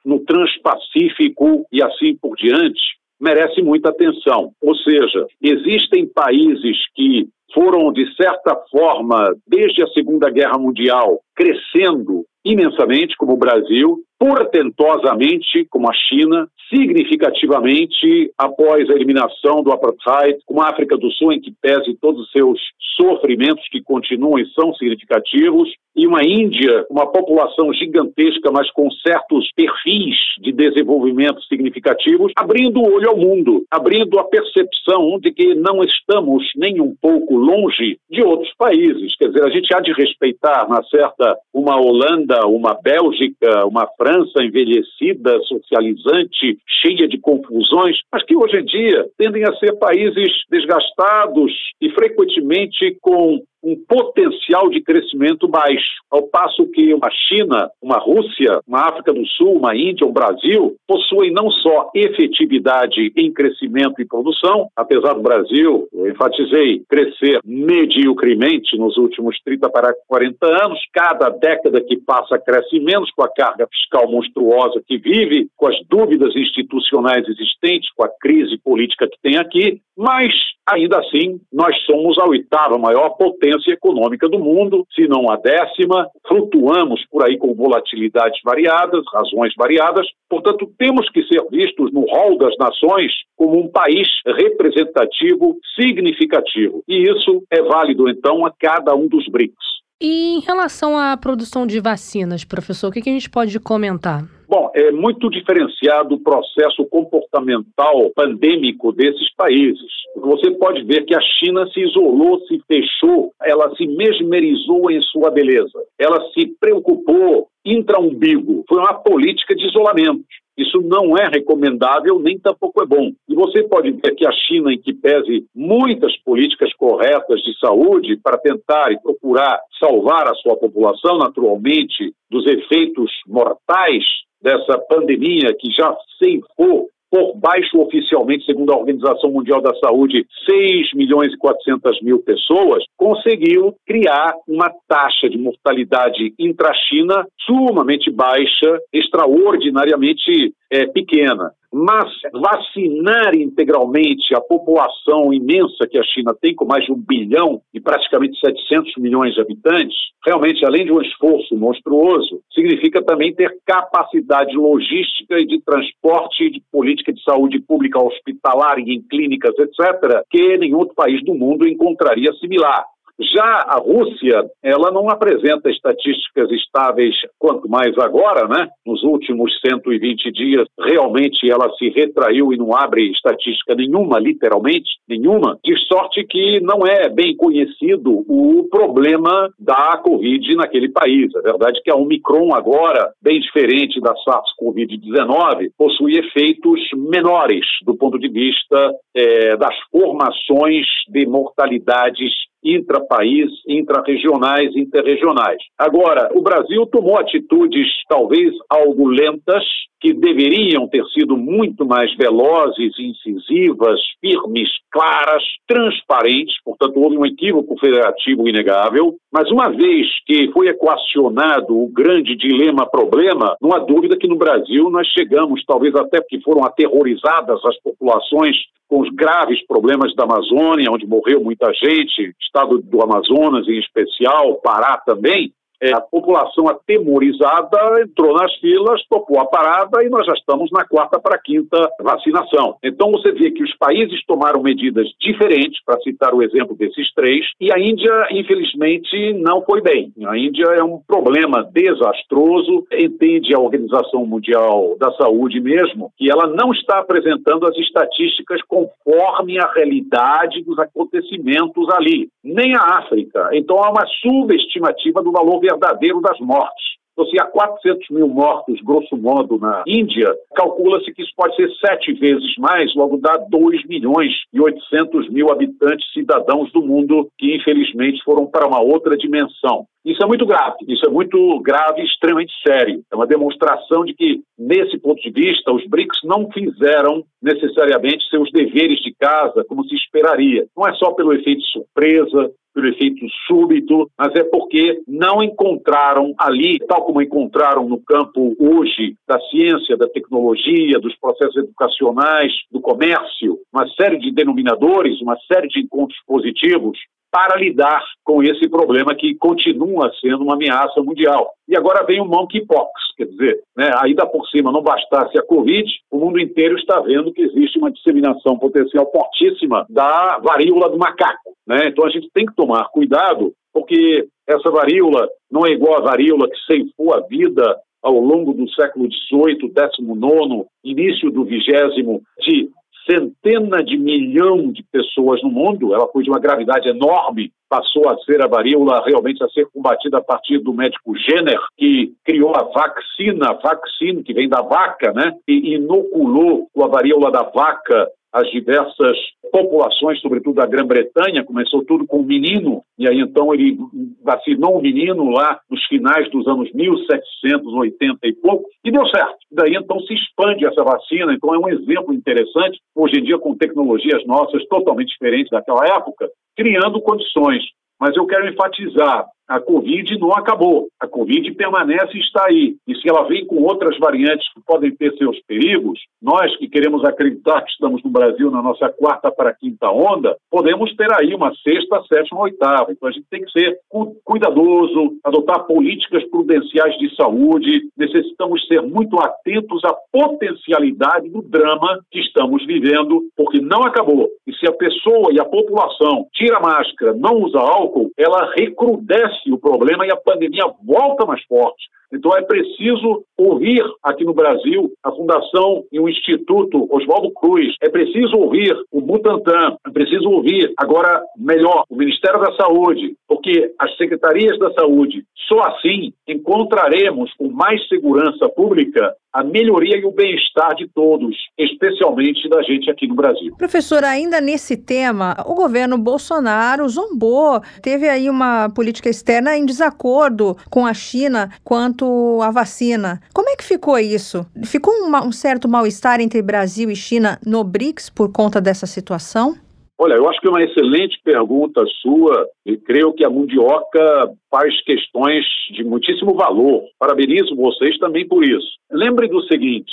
no Transpacífico e assim por diante, merece muita atenção. Ou seja, existem países que foram, de certa forma, desde a Segunda Guerra Mundial, crescendo imensamente, como o Brasil, portentosamente, como a China, significativamente após a eliminação do apartheid, como a África do Sul, em que pese todos os seus sofrimentos que continuam e são significativos, e uma Índia, uma população gigantesca, mas com certos perfis de desenvolvimento significativos, abrindo o olho ao mundo, abrindo a percepção de que não estamos nem um pouco longe de outros países. Quer dizer, a gente há de respeitar, na certa, uma Holanda, uma Bélgica, uma França envelhecida, socializante, cheia de confusões, mas que hoje em dia tendem a ser países desgastados e frequentemente com um potencial de crescimento baixo, ao passo que uma China, uma Rússia, uma África do Sul, uma Índia, um Brasil possuem não só efetividade em crescimento e produção, apesar do Brasil, eu enfatizei, crescer mediocremente nos últimos 30 para 40 anos, cada década que passa cresce menos com a carga fiscal monstruosa que vive, com as dúvidas institucionais existentes, com a crise política que tem aqui, mas ainda assim nós somos a oitava maior potência econômica do mundo, se não a décima, flutuamos por aí com volatilidades variadas, razões variadas, portanto temos que ser vistos no rol das nações como um país representativo, significativo. E isso é válido então a cada um dos BRICS. E em relação à produção de vacinas, professor, o que a gente pode comentar? Bom, é muito diferenciado o processo comportamental pandêmico desses países. Você pode ver que a China se isolou, se fechou, ela se mesmerizou em sua beleza. Ela se preocupou intra-umbigo. Foi uma política de isolamento. Isso não é recomendável, nem tampouco é bom. E você pode ver que a China, em que pese muitas políticas corretas de saúde para tentar e procurar salvar a sua população, naturalmente, dos efeitos mortais dessa pandemia que já ceifou por baixo oficialmente, segundo a Organização Mundial da Saúde, 6 milhões e 400 mil pessoas, conseguiu criar uma taxa de mortalidade intra-China sumamente baixa, extraordinariamente é, pequena. Mas vacinar integralmente a população imensa que a China tem, com mais de um bilhão e praticamente 700 milhões de habitantes, realmente, além de um esforço monstruoso, significa também ter capacidade logística e de transporte de política de saúde pública hospitalar e em clínicas, etc., que nenhum outro país do mundo encontraria similar. Já a Rússia, ela não apresenta estatísticas estáveis, quanto mais agora, né? Nos últimos 120 dias, realmente ela se retraiu e não abre estatística nenhuma, literalmente, nenhuma, de sorte que não é bem conhecido o problema da Covid naquele país. A verdade é que a Omicron agora, bem diferente da SARS-CoV-19, possui efeitos menores do ponto de vista é, das formações de mortalidades intrapaís, intrarregionais, interregionais. Agora, o Brasil tomou atitudes talvez algo lentas, que deveriam ter sido muito mais velozes, incisivas, firmes, claras, transparentes, portanto, houve um equívoco federativo inegável, mas uma vez que foi equacionado o grande dilema-problema, não há dúvida que no Brasil nós chegamos, talvez até porque foram aterrorizadas as populações com os graves problemas da Amazônia, onde morreu muita gente, estado do Amazonas em especial, Pará também, é, a população atemorizada entrou nas filas, topou a parada e nós já estamos na quarta para quinta vacinação. Então você vê que os países tomaram medidas diferentes, para citar o exemplo desses três, e a Índia, infelizmente, não foi bem. A Índia é um problema desastroso, entende a Organização Mundial da Saúde mesmo, que ela não está apresentando as estatísticas conforme a realidade dos acontecimentos ali, nem a África. Então há uma subestimativa do valor verdadeiro das mortes. Então, se há 400 mil mortos, grosso modo, na Índia, calcula-se que isso pode ser sete vezes mais, logo dá 2 milhões e 800 mil habitantes, cidadãos do mundo, que infelizmente foram para uma outra dimensão. Isso é muito grave, isso é muito grave e extremamente sério. É uma demonstração de que, nesse ponto de vista, os BRICS não fizeram necessariamente seus deveres de casa como se esperaria. Não é só pelo efeito surpresa, pelo efeito súbito, mas é porque não encontraram ali, tal como encontraram no campo hoje da ciência, da tecnologia, dos processos educacionais, do comércio, uma série de denominadores, uma série de encontros positivos para lidar com esse problema que continua sendo uma ameaça mundial. E agora vem o monkeypox, quer dizer, né, ainda por cima não bastasse a Covid, o mundo inteiro está vendo que existe uma disseminação potencial fortíssima da varíola do macaco. Né? Então a gente tem que tomar cuidado, porque essa varíola não é igual à varíola que ceifou a vida ao longo do século XVIII, XIX, início do vigésimo, de centena de milhão de pessoas no mundo, ela foi de uma gravidade enorme, passou a ser a varíola realmente a ser combatida a partir do médico Jenner, que criou a vacina, vaccine, que vem da vaca, né, e inoculou a varíola da vaca as diversas populações, sobretudo da Grã-Bretanha, começou tudo com um menino, e aí então ele vacinou o menino lá nos finais dos anos 1780 e pouco, e deu certo. Daí então se expande essa vacina, então é um exemplo interessante, hoje em dia com tecnologias nossas totalmente diferentes daquela época, criando condições. Mas eu quero enfatizar, a Covid não acabou. A Covid permanece e está aí. E se ela vem com outras variantes que podem ter seus perigos, nós que queremos acreditar que estamos no Brasil na nossa quarta para quinta onda, podemos ter aí uma sexta, sétima, oitava. Então a gente tem que ser cuidadoso, adotar políticas prudenciais de saúde. Necessitamos ser muito atentos à potencialidade do drama que estamos vivendo, porque não acabou. E se a pessoa e a população tira a máscara, não usa álcool, ela recrudesce o problema e a pandemia volta mais forte. Então é preciso ouvir aqui no Brasil a Fundação e o Instituto Oswaldo Cruz, é preciso ouvir o Butantan, é preciso ouvir agora melhor o Ministério da Saúde, porque as secretarias da saúde, só assim encontraremos com mais segurança pública a melhoria e o bem-estar de todos, especialmente da gente aqui no Brasil. Professor, ainda nesse tema, o governo Bolsonaro zombou, teve aí uma política externa em desacordo com a China quanto à vacina. Como é que ficou isso? Ficou um, um certo mal-estar entre Brasil e China no BRICS por conta dessa situação? Olha, eu acho que é uma excelente pergunta sua e creio que a Mundioca faz questões de muitíssimo valor. Parabenizo vocês também por isso. Lembre do seguinte: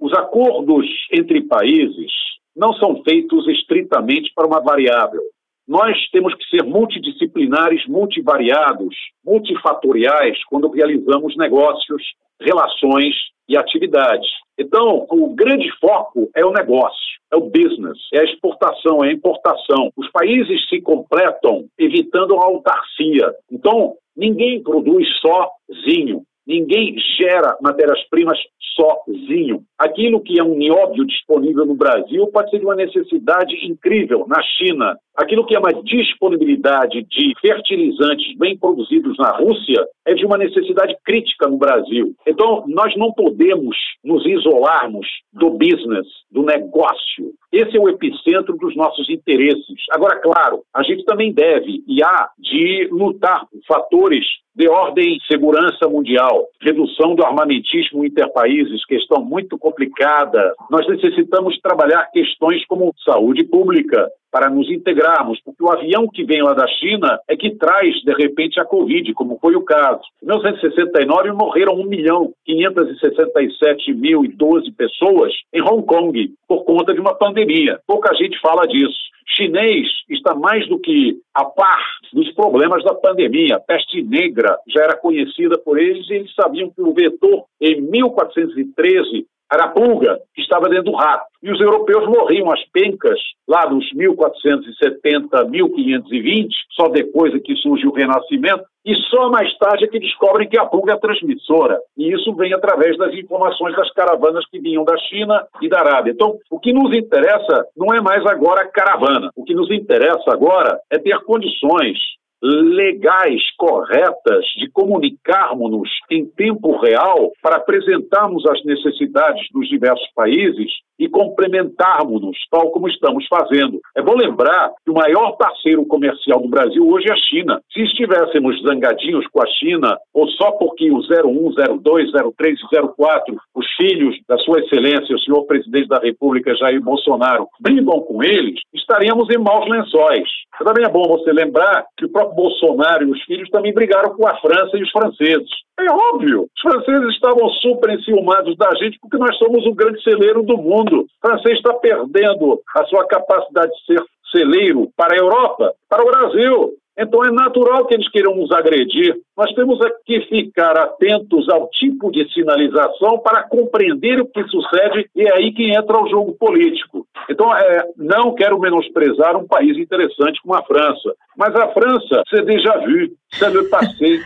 os acordos entre países não são feitos estritamente para uma variável. Nós temos que ser multidisciplinares, multivariados, multifatoriais quando realizamos negócios, relações e atividades. Então, o grande foco é o negócio, é o business, é a exportação, é a importação. Os países se completam evitando a autarcia. Então, ninguém produz sozinho, ninguém gera matérias-primas sozinho. Aquilo que é um nióbio disponível no Brasil pode ser de uma necessidade incrível na China. Aquilo que é uma disponibilidade de fertilizantes bem produzidos na Rússia é de uma necessidade crítica no Brasil. Então, nós não podemos nos isolarmos do business, do negócio. Esse é o epicentro dos nossos interesses. Agora, claro, a gente também deve e há de lutar por fatores de ordem segurança mundial, redução do armamentismo interpaíses, questão muito complicada. Nós necessitamos trabalhar questões como saúde pública, para nos integrarmos, porque o avião que vem lá da China é que traz, de repente, a Covid, como foi o caso. Em 1969 morreram 1 milhão 567 mil e 12 pessoas em Hong Kong por conta de uma pandemia. Pouca gente fala disso. Chinês está mais do que a par dos problemas da pandemia. A peste negra já era conhecida por eles e eles sabiam que o vetor, em 1413, era a pulga que estava dentro do rato. E os europeus morriam às pencas lá nos 1470, 1520, só depois é que surge o Renascimento, e só mais tarde é que descobrem que a pulga é transmissora. E isso vem através das informações das caravanas que vinham da China e da Arábia. Então, o que nos interessa não é mais agora a caravana. O que nos interessa agora é ter condições legais, corretas, de comunicarmos-nos em tempo real para apresentarmos as necessidades dos diversos países e complementarmos-nos, tal como estamos fazendo. É bom lembrar que o maior parceiro comercial do Brasil hoje é a China. Se estivéssemos zangadinhos com a China, ou só porque o 01, 02, 03 e 04, os filhos da Sua Excelência, o senhor presidente da República, Jair Bolsonaro, brigam com eles, estaríamos em maus lençóis. Também é bom você lembrar que o próprio Bolsonaro e os filhos também brigaram com a França e os franceses. É óbvio, os franceses estavam super enciumados da gente porque nós somos o grande celeiro do mundo. O francês está perdendo a sua capacidade de ser celeiro para a Europa, para o Brasil. Então é natural que eles queiram nos agredir. Nós temos que ficar atentos ao tipo de sinalização para compreender o que sucede e é aí que entra o jogo político. Então, é, não quero menosprezar um país interessante como a França, mas a França, c'est déjà vu, c'est le passé.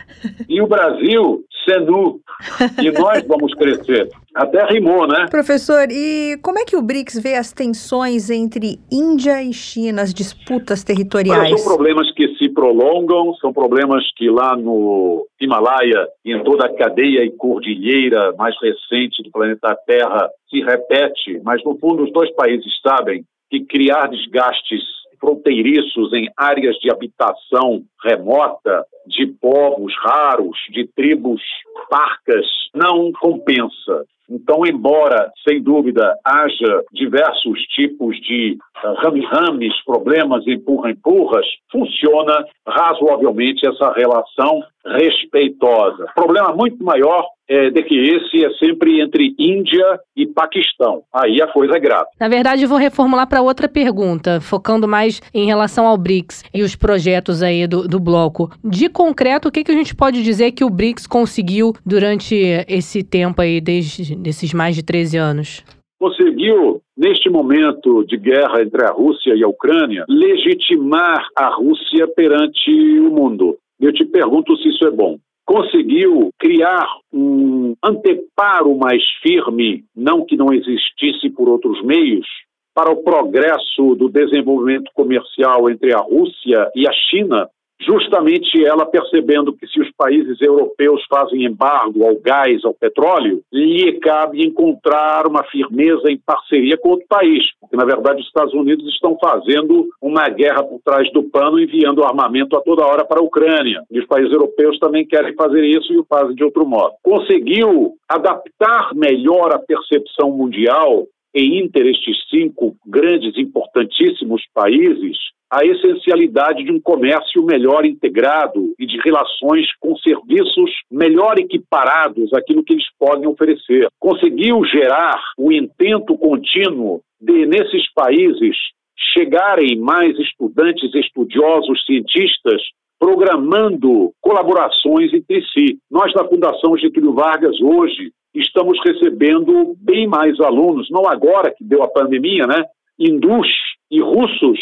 E o Brasil, c'est nous. E nós vamos crescer. Até rimou, né? Professor, e como é que o BRICS vê as tensões entre Índia e China, as disputas territoriais? Olha, são problemas que se prolongam, são problemas que lá no Himalaia, em toda a cadeia e cordilheira mais recente do planeta Terra, se repete, mas no fundo os dois países sabem que criar desgastes fronteiriços em áreas de habitação remota de povos raros, de tribos parcas, não compensa. Então, embora, sem dúvida, haja diversos tipos de uh, rame-rames, problemas, empurra-empurras, funciona razoavelmente essa relação respeitosa. Problema muito maior é de que esse é sempre entre Índia e Paquistão. Aí a coisa é grave. Na verdade, eu vou reformular para outra pergunta, focando mais em relação ao BRICS e os projetos aí do, do bloco. De concreto, o que, que a gente pode dizer que o BRICS conseguiu durante esse tempo aí, desde esses mais de 13 anos? Conseguiu, neste momento de guerra entre a Rússia e a Ucrânia, legitimar a Rússia perante o mundo. Eu te pergunto se isso é bom conseguiu criar um anteparo mais firme, não que não existisse por outros meios, para o progresso do desenvolvimento comercial entre a Rússia e a China, justamente ela percebendo que se os países europeus fazem embargo ao gás, ao petróleo, lhe cabe encontrar uma firmeza em parceria com outro país, porque na verdade os Estados Unidos estão fazendo uma guerra por trás do pano, enviando armamento a toda hora para a Ucrânia. E os países europeus também querem fazer isso e o fazem de outro modo. Conseguiu adaptar melhor a percepção mundial em inter estes cinco grandes, importantíssimos países, a essencialidade de um comércio melhor integrado e de relações com serviços melhor equiparados àquilo que eles podem oferecer. Conseguiu gerar o intento contínuo de, nesses países, chegarem mais estudantes, estudiosos, cientistas, programando colaborações entre si. Nós, da Fundação Getúlio Vargas, hoje, estamos recebendo bem mais alunos, não agora que deu a pandemia, né? Hindus e russos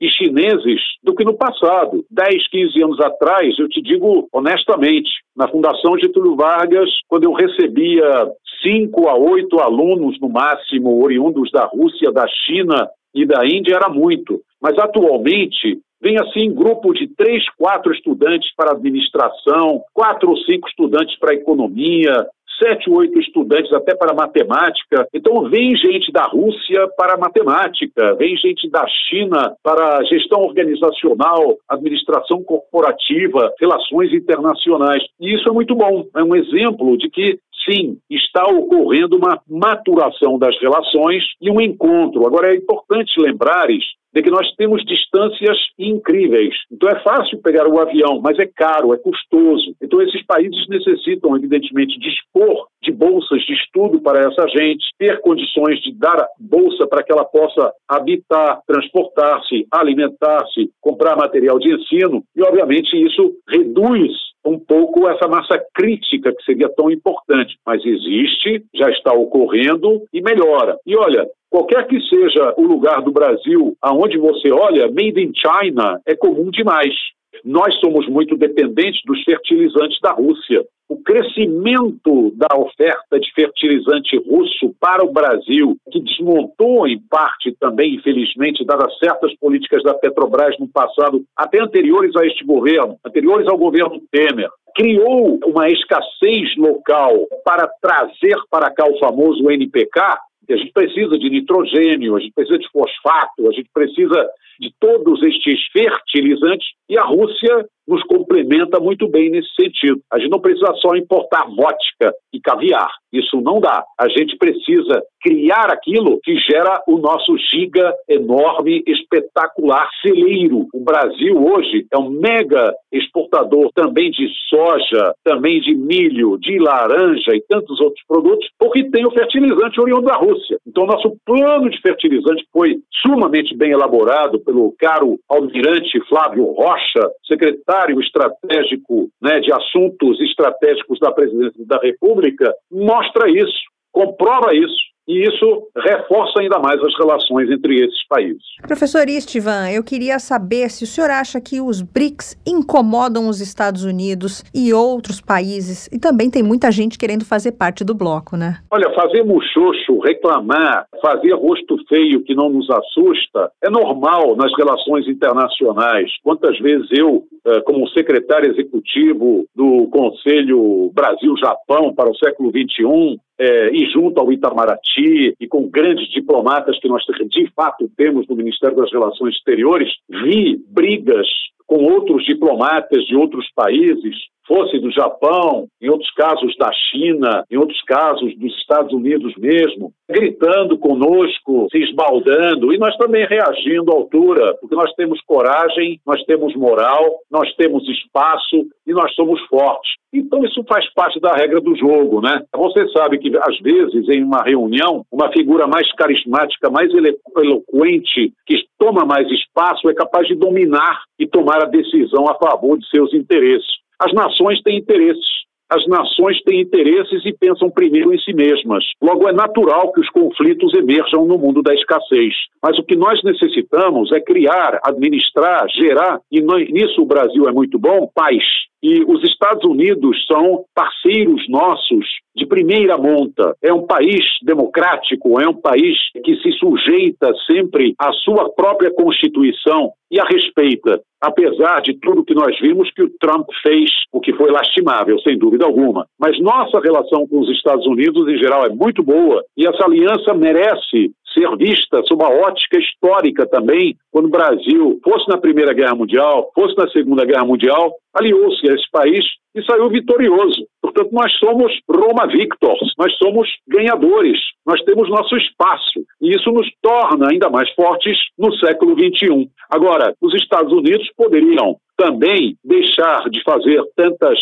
e chineses do que no passado. 10, 15 anos atrás, eu te digo honestamente, na Fundação Getúlio Vargas, quando eu recebia cinco a oito alunos no máximo, oriundos da Rússia, da China e da Índia, era muito. Mas atualmente vem assim grupo de três, quatro estudantes para administração, quatro ou cinco estudantes para economia, sete, oito estudantes até para matemática. Então, vem gente da Rússia para matemática, vem gente da China para gestão organizacional, administração corporativa, relações internacionais. E isso é muito bom. É um exemplo de que sim, está ocorrendo uma maturação das relações e um encontro. Agora, é importante lembrares de que nós temos distâncias incríveis. Então é fácil pegar o avião, mas é caro, é custoso. Então esses países necessitam, evidentemente, dispor de bolsas de estudo para essa gente, ter condições de dar bolsa para que ela possa habitar, transportar-se, alimentar-se, comprar material de ensino, e obviamente isso reduz um pouco essa massa crítica que seria tão importante, mas existe, já está ocorrendo e melhora. E olha, qualquer que seja o lugar do Brasil aonde você olha, made in China é comum demais. Nós somos muito dependentes dos fertilizantes da Rússia. O crescimento da oferta de fertilizante russo para o Brasil, que desmontou em parte também, infelizmente, dadas certas políticas da Petrobras no passado, até anteriores a este governo, anteriores ao governo Temer, criou uma escassez local para trazer para cá o famoso NPK, a gente precisa de nitrogênio, a gente precisa de fosfato, a gente precisa de todos estes fertilizantes e a Rússia nos complementa muito bem nesse sentido. A gente não precisa só importar vodka e caviar. Isso não dá. A gente precisa criar aquilo que gera o nosso giga enorme, espetacular celeiro. O Brasil hoje é um mega exportador também de soja, também de milho, de laranja e tantos outros produtos, porque tem o fertilizante oriundo da Rússia. Então, nosso plano de fertilizante foi sumamente bem elaborado pelo caro almirante Flávio Rocha, secretário estratégico né, de assuntos estratégicos da presidência da República, mostra isso, comprova isso e isso reforça ainda mais as relações entre esses países. Professor Istvan, eu queria saber se o senhor acha que os BRICS incomodam os Estados Unidos e outros países, e também tem muita gente querendo fazer parte do bloco, né? Olha, fazer muxoxo, reclamar, fazer rosto feio que não nos assusta, é normal nas relações internacionais. Quantas vezes eu, eh, como secretário executivo do Conselho Brasil-Japão para o século XXI, é, e junto ao Itamaraty e com grandes diplomatas que nós de fato temos no Ministério das Relações Exteriores, vi brigas com outros diplomatas de outros países fosse do Japão, em outros casos da China, em outros casos dos Estados Unidos mesmo, gritando conosco, se esbaldando, e nós também reagindo à altura, porque nós temos coragem, nós temos moral, nós temos espaço e nós somos fortes. Então isso faz parte da regra do jogo, né? Você sabe que às vezes em uma reunião, uma figura mais carismática, mais eloquente, que toma mais espaço, é capaz de dominar e tomar a decisão a favor de seus interesses. As nações têm interesses. As nações têm interesses e pensam primeiro em si mesmas. Logo, é natural que os conflitos emerjam no mundo da escassez. Mas o que nós necessitamos é criar, administrar, gerar, e nisso o Brasil é muito bom, paz. E os Estados Unidos são parceiros nossos de primeira monta. É um país democrático, é um país que se sujeita sempre à sua própria Constituição e a respeita, apesar de tudo que nós vimos que o Trump fez, o que foi lastimável, sem dúvida alguma. Mas nossa relação com os Estados Unidos, em geral, é muito boa e essa aliança merece ser vista sob uma ótica histórica também, quando o Brasil fosse na Primeira Guerra Mundial, fosse na Segunda Guerra Mundial, aliou-se a esse país e saiu vitorioso. Portanto, nós somos Roma Victors, nós somos ganhadores, nós temos nosso espaço e isso nos torna ainda mais fortes no século XXI. Agora, os Estados Unidos poderiam também deixar de fazer tantas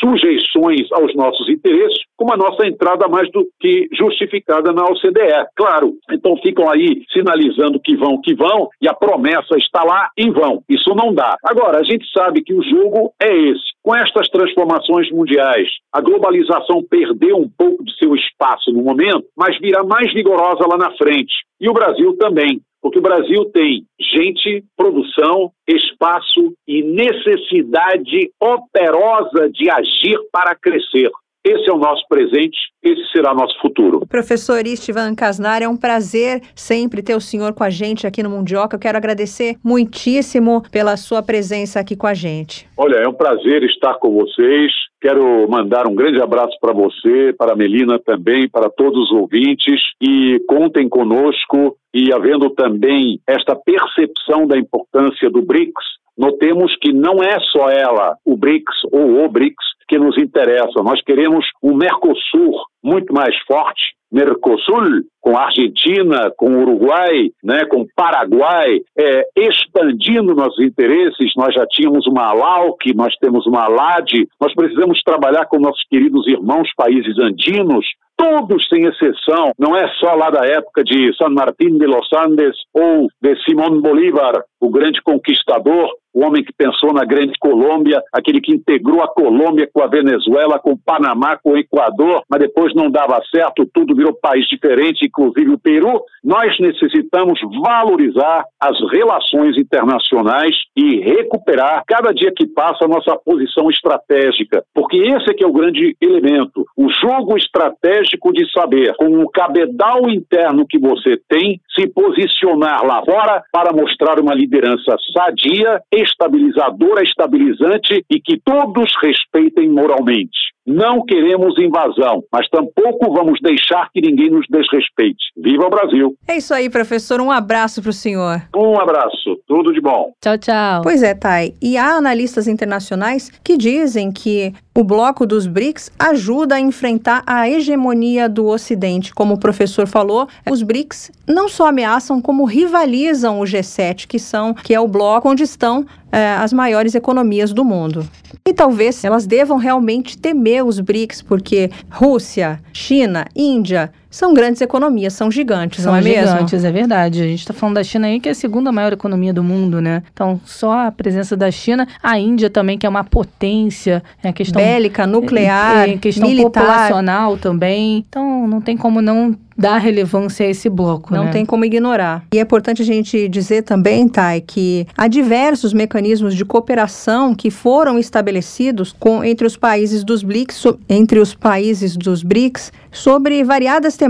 sujeições aos nossos interesses, como a nossa entrada mais do que justificada na OCDE. Claro, então ficam aí sinalizando que vão, que vão, e a promessa está lá em vão. Isso não dá. Agora, a gente sabe que o jogo é esse. Com estas transformações mundiais, a globalização perdeu um pouco de seu espaço no momento, mas virá mais vigorosa lá na frente. E o Brasil também porque o Brasil tem gente, produção, espaço e necessidade operosa de agir para crescer. Esse é o nosso presente, esse será o nosso futuro. Professor Istvan Casnar, é um prazer sempre ter o senhor com a gente aqui no Mundioca. Eu quero agradecer muitíssimo pela sua presença aqui com a gente. Olha, é um prazer estar com vocês. Quero mandar um grande abraço para você, para a Melina também, para todos os ouvintes e contem conosco e havendo também esta percepção da importância do BRICS, notemos que não é só ela, o BRICS ou o BRICS, que nos interessa. Nós queremos um Mercosul muito mais forte, Mercosul, com Argentina, com Uruguai, né, com Paraguai, é, expandindo nossos interesses. Nós já tínhamos uma ALAUC, nós temos uma ALAD, nós precisamos trabalhar com nossos queridos irmãos países andinos, todos sem exceção, não é só lá da época de San Martín de los Andes ou de Simón Bolívar, o grande conquistador, o homem que pensou na grande Colômbia, aquele que integrou a Colômbia com a Venezuela, com o Panamá, com o Equador, mas depois não dava certo, tudo virou país diferente, inclusive o Peru. Nós necessitamos valorizar as relações internacionais e recuperar, cada dia que passa, a nossa posição estratégica, porque esse é que é o grande elemento, o jogo estratégico de saber, com o cabedal interno que você tem, se posicionar lá fora para mostrar uma liderança sadia estabilizadora, estabilizante e que todos respeitem moralmente. Não queremos invasão, mas tampouco vamos deixar que ninguém nos desrespeite. Viva o Brasil! É isso aí, professor. Um abraço para o senhor. Um abraço. Tudo de bom. Tchau, tchau. Pois é, Thay. E há analistas internacionais que dizem que o bloco dos BRICS ajuda a enfrentar a hegemonia do Ocidente. Como o professor falou, os BRICS não só ameaçam, como rivalizam o G7, que são que é o bloco onde estão é, as maiores economias do mundo. E talvez elas devam realmente temer os BRICS, porque Rússia, China, Índia são grandes economias, são gigantes, são não é gigantes, mesmo? é verdade. A gente está falando da China aí, que é a segunda maior economia do mundo, né? Então, só a presença da China, a Índia também, que é uma potência, é questão bélica, nuclear, é, é questão militar. populacional também. Então, não tem como não dar relevância a esse bloco. Não né? tem como ignorar. E é importante a gente dizer também, Thay, que há diversos mecanismos de cooperação que foram estabelecidos com, entre os países dos BRICS, so, entre os países dos BRICS, sobre variadas temáticas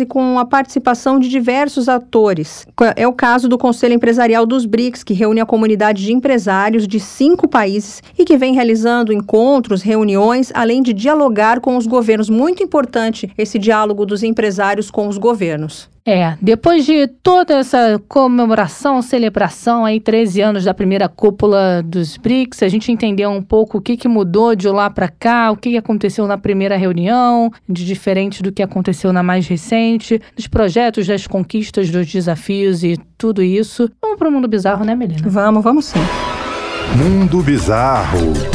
e com a participação de diversos atores. É o caso do Conselho Empresarial dos BRICS, que reúne a comunidade de empresários de cinco países e que vem realizando encontros, reuniões, além de dialogar com os governos. Muito importante esse diálogo dos empresários com os governos. É, depois de toda essa comemoração, celebração aí, 13 anos da primeira cúpula dos BRICS, a gente entendeu um pouco o que, que mudou de lá para cá, o que, que aconteceu na primeira reunião, de diferente do que aconteceu na mais recente, dos projetos, das conquistas, dos desafios e tudo isso. Vamos para o mundo bizarro, né, Melina? Vamos, vamos sim. Mundo Bizarro.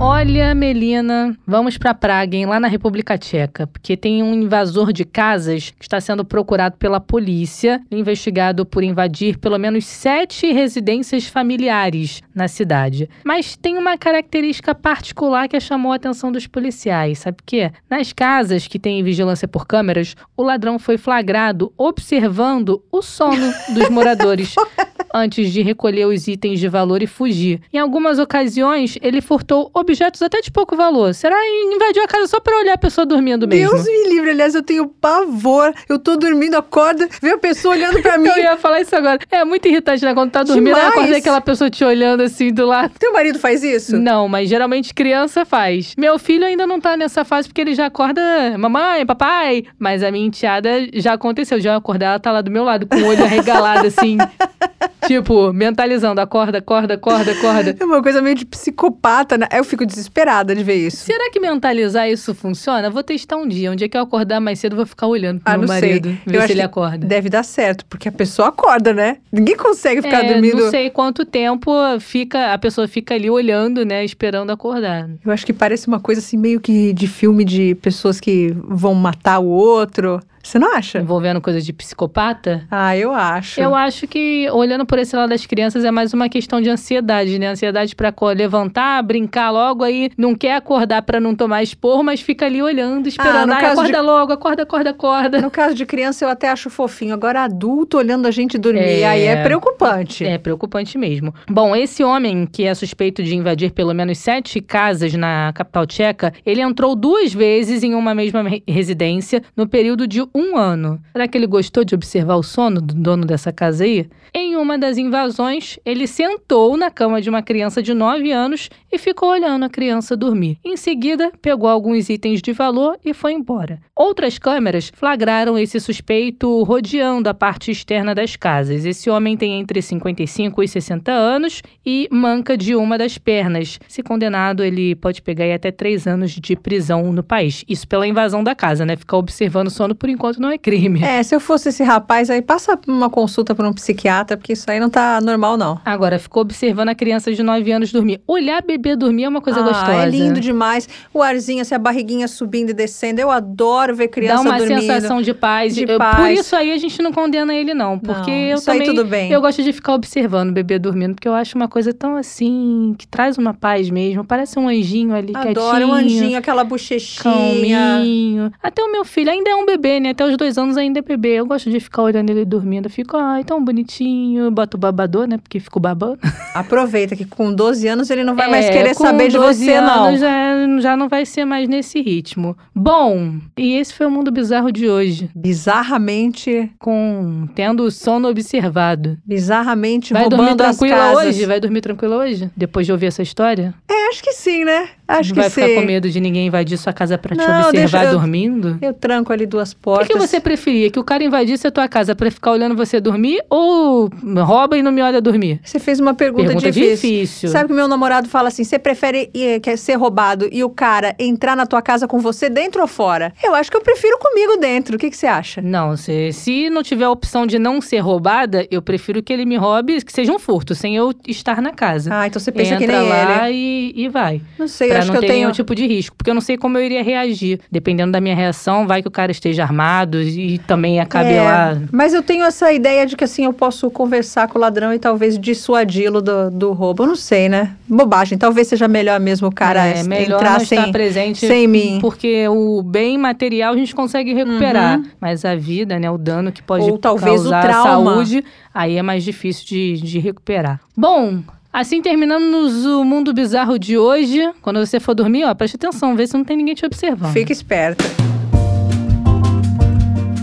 Olha, Melina, vamos para Praga, hein, lá na República Tcheca, porque tem um invasor de casas que está sendo procurado pela polícia, investigado por invadir pelo menos sete residências familiares na cidade. Mas tem uma característica particular que chamou a atenção dos policiais, sabe quê? Nas casas que têm vigilância por câmeras, o ladrão foi flagrado observando o sono dos moradores. antes de recolher os itens de valor e fugir. Em algumas ocasiões, ele furtou objetos até de pouco valor. Será que invadiu a casa só para olhar a pessoa dormindo mesmo? Deus me livre, aliás, eu tenho pavor. Eu tô dormindo, acorda, vê a pessoa olhando para mim. eu ia falar isso agora. É muito irritante, né? Quando tá dormindo, Demais. acorda aquela pessoa te olhando assim do lado. Teu marido faz isso? Não, mas geralmente criança faz. Meu filho ainda não tá nessa fase porque ele já acorda mamãe, papai. Mas a minha enteada já aconteceu. Já acordar, ela tá lá do meu lado, com o olho arregalado assim. Tipo, mentalizando, acorda, acorda, acorda, acorda. É uma coisa meio de psicopata, né? Eu fico desesperada de ver isso. Será que mentalizar isso funciona? Vou testar um dia. Um dia que eu acordar mais cedo, vou ficar olhando pro Ah, meu não marido, sei. ver Eu se ele acorda. Deve dar certo, porque a pessoa acorda, né? Ninguém consegue ficar é, dormindo. Não sei quanto tempo fica a pessoa fica ali olhando, né, esperando acordar. Eu acho que parece uma coisa assim meio que de filme de pessoas que vão matar o outro. Você não acha? Envolvendo coisa de psicopata? Ah, eu acho. Eu acho que, olhando por esse lado das crianças, é mais uma questão de ansiedade, né? Ansiedade pra levantar, brincar logo, aí não quer acordar pra não tomar esporro, mas fica ali olhando, esperando. no Ai, acorda de- logo, acorda, acorda, acorda. No caso de criança, eu até acho fofinho. Agora, adulto olhando a gente dormir, É. aí é preocupante. É preocupante mesmo. Bom, esse homem que é suspeito de invadir pelo menos sete casas na capital tcheca, ele entrou duas vezes em uma mesma re- residência no período de um ano. Será que ele gostou de observar o sono do dono dessa casa aí? Em uma das invasões, ele sentou na cama de uma criança de 9 anos e ficou olhando a criança dormir. Em seguida, pegou alguns itens de valor e foi embora. Outras câmeras flagraram esse suspeito rodeando a parte externa das casas. Esse homem tem entre 55 e 60 anos e manca de uma das pernas. Se condenado, ele pode pegar até três anos de prisão no país. Isso pela invasão da casa, né? Ficar observando o sono por enquanto enquanto não é crime. É, se eu fosse esse rapaz aí, passa uma consulta para um psiquiatra, porque isso aí não tá normal, não. Agora, ficou observando a criança de 9 anos dormir. Olhar bebê dormir é uma coisa ah, gostosa. É lindo demais. O arzinho, assim, a barriguinha subindo e descendo. Eu adoro ver criança dormindo. Dá uma dormindo. sensação de paz. De eu, paz. Por isso aí a gente não condena ele, não. Porque não, eu isso também. Aí tudo bem. Eu gosto de ficar observando o bebê dormindo, porque eu acho uma coisa tão assim, que traz uma paz mesmo. Parece um anjinho ali Adoro quietinho. um anjinho, aquela bochechinha. Calminho. Até o meu filho ainda é um bebê, né? Até os dois anos ainda é bebê. Eu gosto de ficar olhando ele dormindo. Eu fico, ai, tão bonitinho. Boto o babador, né? Porque fico babando. Aproveita que com 12 anos ele não vai É, mais querer saber de 12 você, não. anos Já, já não vai ser mais nesse ritmo. Bom, e esse foi o Mundo Bizarro de hoje. Bizarramente, Com tendo o sono observado. bizarramente Vai dormir roubando as tranquila hoje? Vai dormir tranquila hoje? Depois de ouvir essa história? É, acho que sim, né? Acho não que vai sim. ficar com medo de ninguém invadir sua casa pra te Não, observar deixa eu- dormindo? Eu tranco ali duas O portas. que, que você preferia? Que o cara invadisse a tua casa pra ficar olhando você dormir ou rouba e não me olha dormir? Você fez uma pergunta, Pergunta difícil. difícil. Sabe que o meu namorado fala assim: você prefere eh, ser roubado e o cara entrar na tua casa com você dentro ou fora? Eu acho que eu prefiro comigo dentro. O que, que você acha? Não, se, se não tiver a opção de não ser roubada, eu prefiro que ele me roube, que seja um furto, sem eu estar na casa. Ah, então você pensa Entra que nem lá ele. e, e vai. Não sei, eu pra acho não que eu tenho. nenhum tipo de risco. Porque eu não sei como eu iria reagir. Dependendo da minha reação, vai que o cara esteja armado e também acabe É, lá. Mas eu tenho essa ideia de que assim eu posso conversar com o ladrão e talvez dissuadi-lo do, do roubo. Eu não sei, né? Bobagem. Talvez seja melhor mesmo o cara é entrar sem, estar presente sem mim. porque o bem material a gente consegue recuperar, mas a vida, né, o dano que pode Uhum. Ou talvez o causar à trauma. saúde, aí é mais difícil de, de recuperar. Bom, assim terminamos o mundo bizarro de hoje. Quando você for dormir, ó, preste atenção, vê se não tem ninguém te observando. Fica esperta.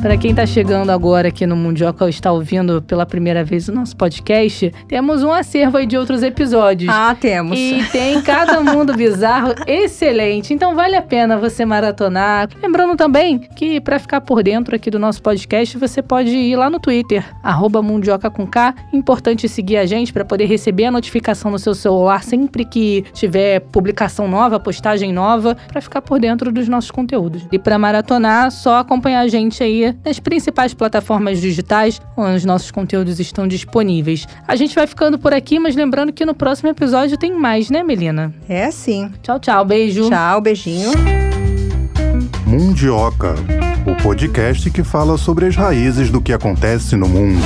Para quem tá chegando agora aqui no Mundioca ou está ouvindo pela primeira vez o nosso podcast, temos um acervo aí de outros episódios. Ah, temos. E tem cada mundo bizarro excelente. Então vale a pena você maratonar. Lembrando também que para ficar por dentro aqui do nosso podcast, você pode ir lá no Twitter, arroba Mundioca com K. Importante seguir a gente para poder receber a notificação no seu celular sempre que tiver publicação nova, postagem nova, para ficar por dentro dos nossos conteúdos. E para maratonar, só acompanhar a gente aí nas principais plataformas digitais onde os nossos conteúdos estão disponíveis. A gente vai ficando por aqui, mas lembrando que no próximo episódio tem mais, né, Melina? É sim. Tchau, tchau. Beijo. Tchau, beijinho. Mundioca, o podcast que fala sobre as raízes do que acontece no mundo.